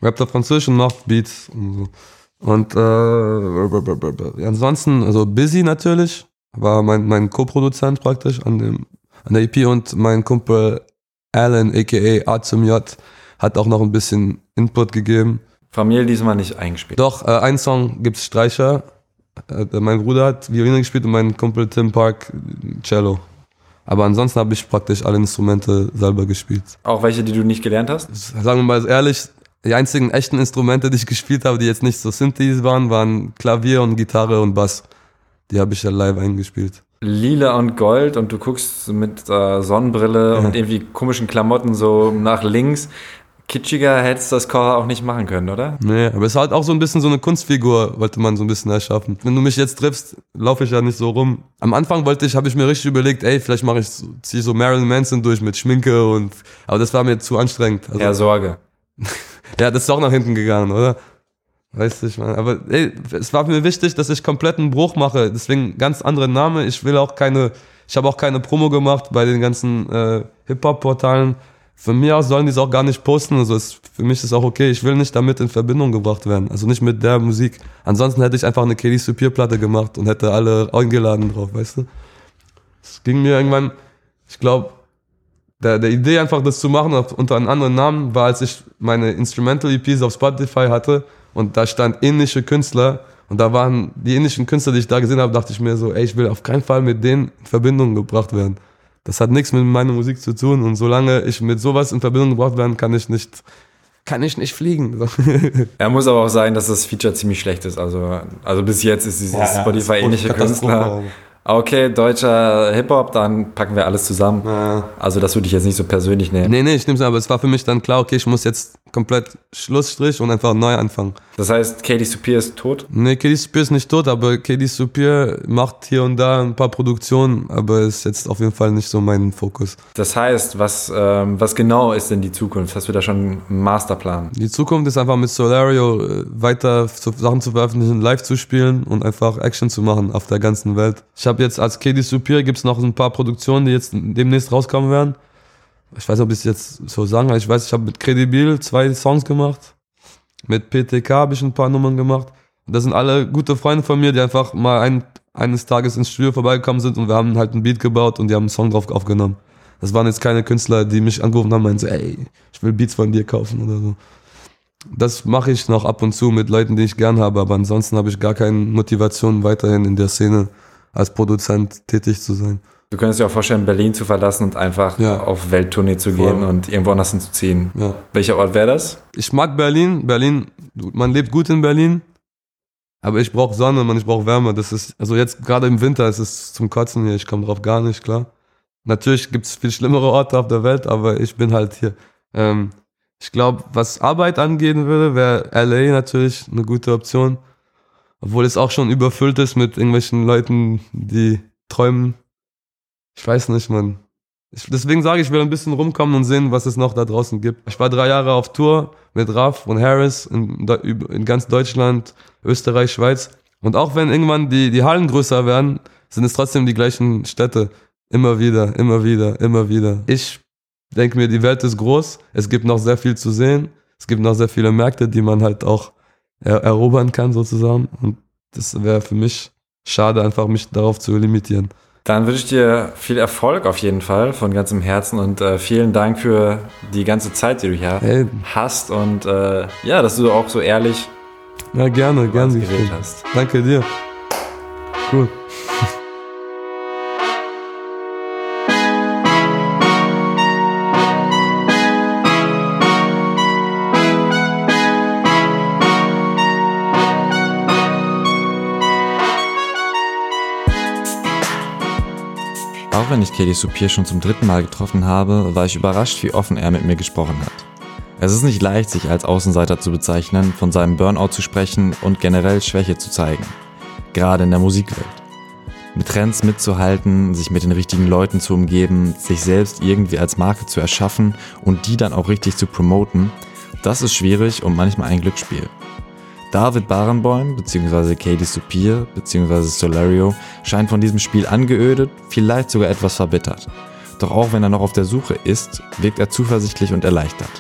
Speaker 4: Rappt auf Französisch und macht Beats und so. Und äh, ansonsten, also Busy natürlich, war mein, mein Co-Produzent praktisch an, dem, an der EP und mein Kumpel Alan, aka A zum J, hat auch noch ein bisschen Input gegeben.
Speaker 5: Familie diesmal nicht eingespielt.
Speaker 4: Doch, äh, ein Song gibt's Streicher. äh, mein Bruder hat Violine gespielt und mein Kumpel Tim Park Cello. Aber ansonsten habe ich praktisch alle Instrumente selber gespielt.
Speaker 5: Auch welche, die du nicht gelernt hast?
Speaker 4: Sagen wir mal ehrlich, die einzigen echten Instrumente, die ich gespielt habe, die jetzt nicht so Synthes waren, waren Klavier und Gitarre und Bass. Die habe ich ja live eingespielt.
Speaker 5: Lila und Gold und du guckst mit äh, Sonnenbrille
Speaker 4: Ja.
Speaker 5: und irgendwie komischen Klamotten so nach links. Kitschiger hättest du das Core auch nicht machen können, oder?
Speaker 4: Nee, aber es ist halt auch so ein bisschen so eine Kunstfigur, wollte man so ein bisschen erschaffen. Wenn du mich jetzt triffst, laufe ich ja nicht so rum. Am Anfang wollte ich, habe ich mir richtig überlegt, ey, vielleicht mache ich, so- zieh ich so Marilyn Manson durch mit Schminke und, aber das war mir zu anstrengend. Also,
Speaker 5: Ja, Sorge.
Speaker 4: Ja, das ist auch nach hinten gegangen, oder? Weißt du, ich meine, aber ey, es war mir wichtig, dass ich komplett einen Bruch mache. Deswegen ganz andere Name. Ich will auch keine, ich habe auch keine Promo gemacht bei den ganzen äh, Hip-Hop-Portalen. Von mir aus sollen die es auch gar nicht posten. Also es, für mich ist auch okay. Ich will nicht damit in Verbindung gebracht werden. Also nicht mit der Musik. Ansonsten hätte ich einfach eine Kelly Supir-Platte gemacht und hätte alle eingeladen drauf, weißt du? Es ging mir irgendwann, ich glaube, der, der Idee einfach das zu machen unter einem anderen Namen war, als ich meine Instrumental EPs auf Spotify hatte und da stand indische Künstler und da waren die indischen Künstler, die ich da gesehen habe, dachte ich mir so, ey, ich will auf keinen Fall mit denen in Verbindung gebracht werden. Das hat nichts mit meiner Musik zu tun und solange ich mit sowas in Verbindung gebracht werden, kann ich nicht, kann ich nicht fliegen.
Speaker 5: Er muss aber auch sagen, dass das Feature ziemlich schlecht ist. Also, also bis jetzt ist dieses
Speaker 1: Ja,
Speaker 5: Spotify-ähnliche. Künstler. Okay, deutscher Hip-Hop, dann packen wir alles zusammen.
Speaker 4: Ja.
Speaker 5: Also das würde ich jetzt nicht so persönlich nehmen.
Speaker 4: Nee, nee, ich nehm's aber es war für mich dann klar, okay, ich muss jetzt komplett Schlussstrich und einfach neu anfangen.
Speaker 5: Das heißt, Katie Supir ist tot.
Speaker 4: Nee, Katie Supir ist nicht tot, aber Katie Supir macht hier und da ein paar Produktionen, aber ist jetzt auf jeden Fall nicht so mein Fokus.
Speaker 5: Das heißt, was, ähm, was genau ist denn die Zukunft? Hast du da schon einen Masterplan?
Speaker 4: Die Zukunft ist einfach mit Solario äh, weiter zu, Sachen zu veröffentlichen, live zu spielen und einfach Action zu machen auf der ganzen Welt. Ich habe jetzt als Katie Supir gibt's noch ein paar Produktionen, die jetzt demnächst rauskommen werden. Ich weiß nicht, ob ich es jetzt so sagen kann. Ich weiß, ich habe mit Credibil zwei Songs gemacht. Mit PTK habe ich ein paar Nummern gemacht. Das sind alle gute Freunde von mir, die einfach mal ein, eines Tages ins Studio vorbeigekommen sind und wir haben halt ein Beat gebaut und die haben einen Song drauf aufgenommen. Das waren jetzt keine Künstler, die mich angerufen haben und meinten so, ey, ich will Beats von dir kaufen oder so. Das mache ich noch ab und zu mit Leuten, die ich gern habe, aber ansonsten habe ich gar keine Motivation, weiterhin in der Szene als Produzent tätig zu sein.
Speaker 5: Du könntest dir auch vorstellen, Berlin zu verlassen und einfach
Speaker 4: Ja.
Speaker 5: auf Welttournee zu
Speaker 4: Voll.
Speaker 5: gehen und irgendwo anders hinzuziehen.
Speaker 4: Ja.
Speaker 5: Welcher Ort wäre das?
Speaker 4: Ich mag Berlin. Berlin, man lebt gut in Berlin. Aber ich brauche Sonne, man, ich brauche Wärme. Das ist, also jetzt gerade im Winter ist es zum Kotzen hier. Ich komme drauf gar nicht klar. Natürlich gibt es viel schlimmere Orte auf der Welt, aber ich bin halt hier. Ähm, ich glaube, was Arbeit angehen würde, wäre LA natürlich eine gute Option. Obwohl es auch schon überfüllt ist mit irgendwelchen Leuten, die träumen. Ich weiß nicht, man. Ich, deswegen sage ich, ich will ein bisschen rumkommen und sehen, was es noch da draußen gibt. Ich war drei Jahre auf Tour mit Raff und Harris in, in ganz Deutschland, Österreich, Schweiz. Und auch wenn irgendwann die, die Hallen größer werden, sind es trotzdem die gleichen Städte. Immer wieder, immer wieder, immer wieder. Ich denke mir, die Welt ist groß. Es gibt noch sehr viel zu sehen. Es gibt noch sehr viele Märkte, die man halt auch er erobern kann sozusagen. Und das wäre für mich schade, einfach mich darauf zu limitieren.
Speaker 5: Dann wünsche ich dir viel Erfolg auf jeden Fall von ganzem Herzen und äh, vielen Dank für die ganze Zeit, die du hier
Speaker 4: Hey,
Speaker 5: hast und äh, ja, dass du auch so ehrlich
Speaker 4: ja gerne, gerne.
Speaker 5: geredet hast.
Speaker 4: Danke dir. Cool.
Speaker 3: Auch wenn ich Kelly Supir schon zum dritten Mal getroffen habe, war ich überrascht, wie offen er mit mir gesprochen hat. Es ist nicht leicht, sich als Außenseiter zu bezeichnen, von seinem Burnout zu sprechen und generell Schwäche zu zeigen. Gerade in der Musikwelt. Mit Trends mitzuhalten, sich mit den richtigen Leuten zu umgeben, sich selbst irgendwie als Marke zu erschaffen und die dann auch richtig zu promoten, das ist schwierig und manchmal ein Glücksspiel. David Barenboim bzw. Katie Supir bzw. Solario scheint von diesem Spiel angeödet, vielleicht sogar etwas verbittert. Doch auch wenn er noch auf der Suche ist, wirkt er zuversichtlich und erleichtert.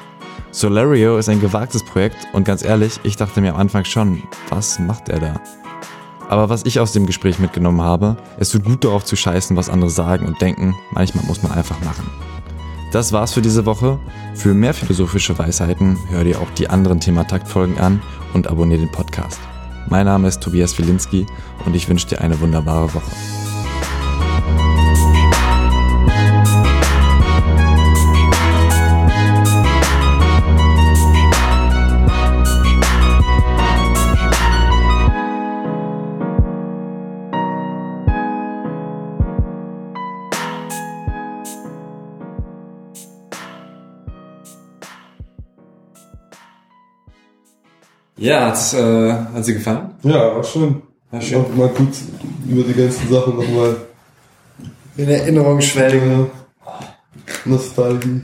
Speaker 3: Solario ist ein gewagtes Projekt und ganz ehrlich, ich dachte mir am Anfang schon, was macht er da? Aber was ich aus dem Gespräch mitgenommen habe, es tut gut darauf zu scheißen, was andere sagen und denken, manchmal muss man einfach machen. Das war's für diese Woche. Für mehr philosophische Weisheiten hör dir auch die anderen Thema-Takt-Folgen an und abonniere den Podcast. Mein Name ist Tobias Wilinski und ich wünsche dir eine wunderbare Woche.
Speaker 6: Ja, hat's, äh, hat sie gefallen?
Speaker 4: Ja, war schön.
Speaker 6: War schön.
Speaker 4: Auch mal gut über die ganzen Sachen nochmal
Speaker 7: In Erinnerung schwelgen.
Speaker 4: Nostalgie.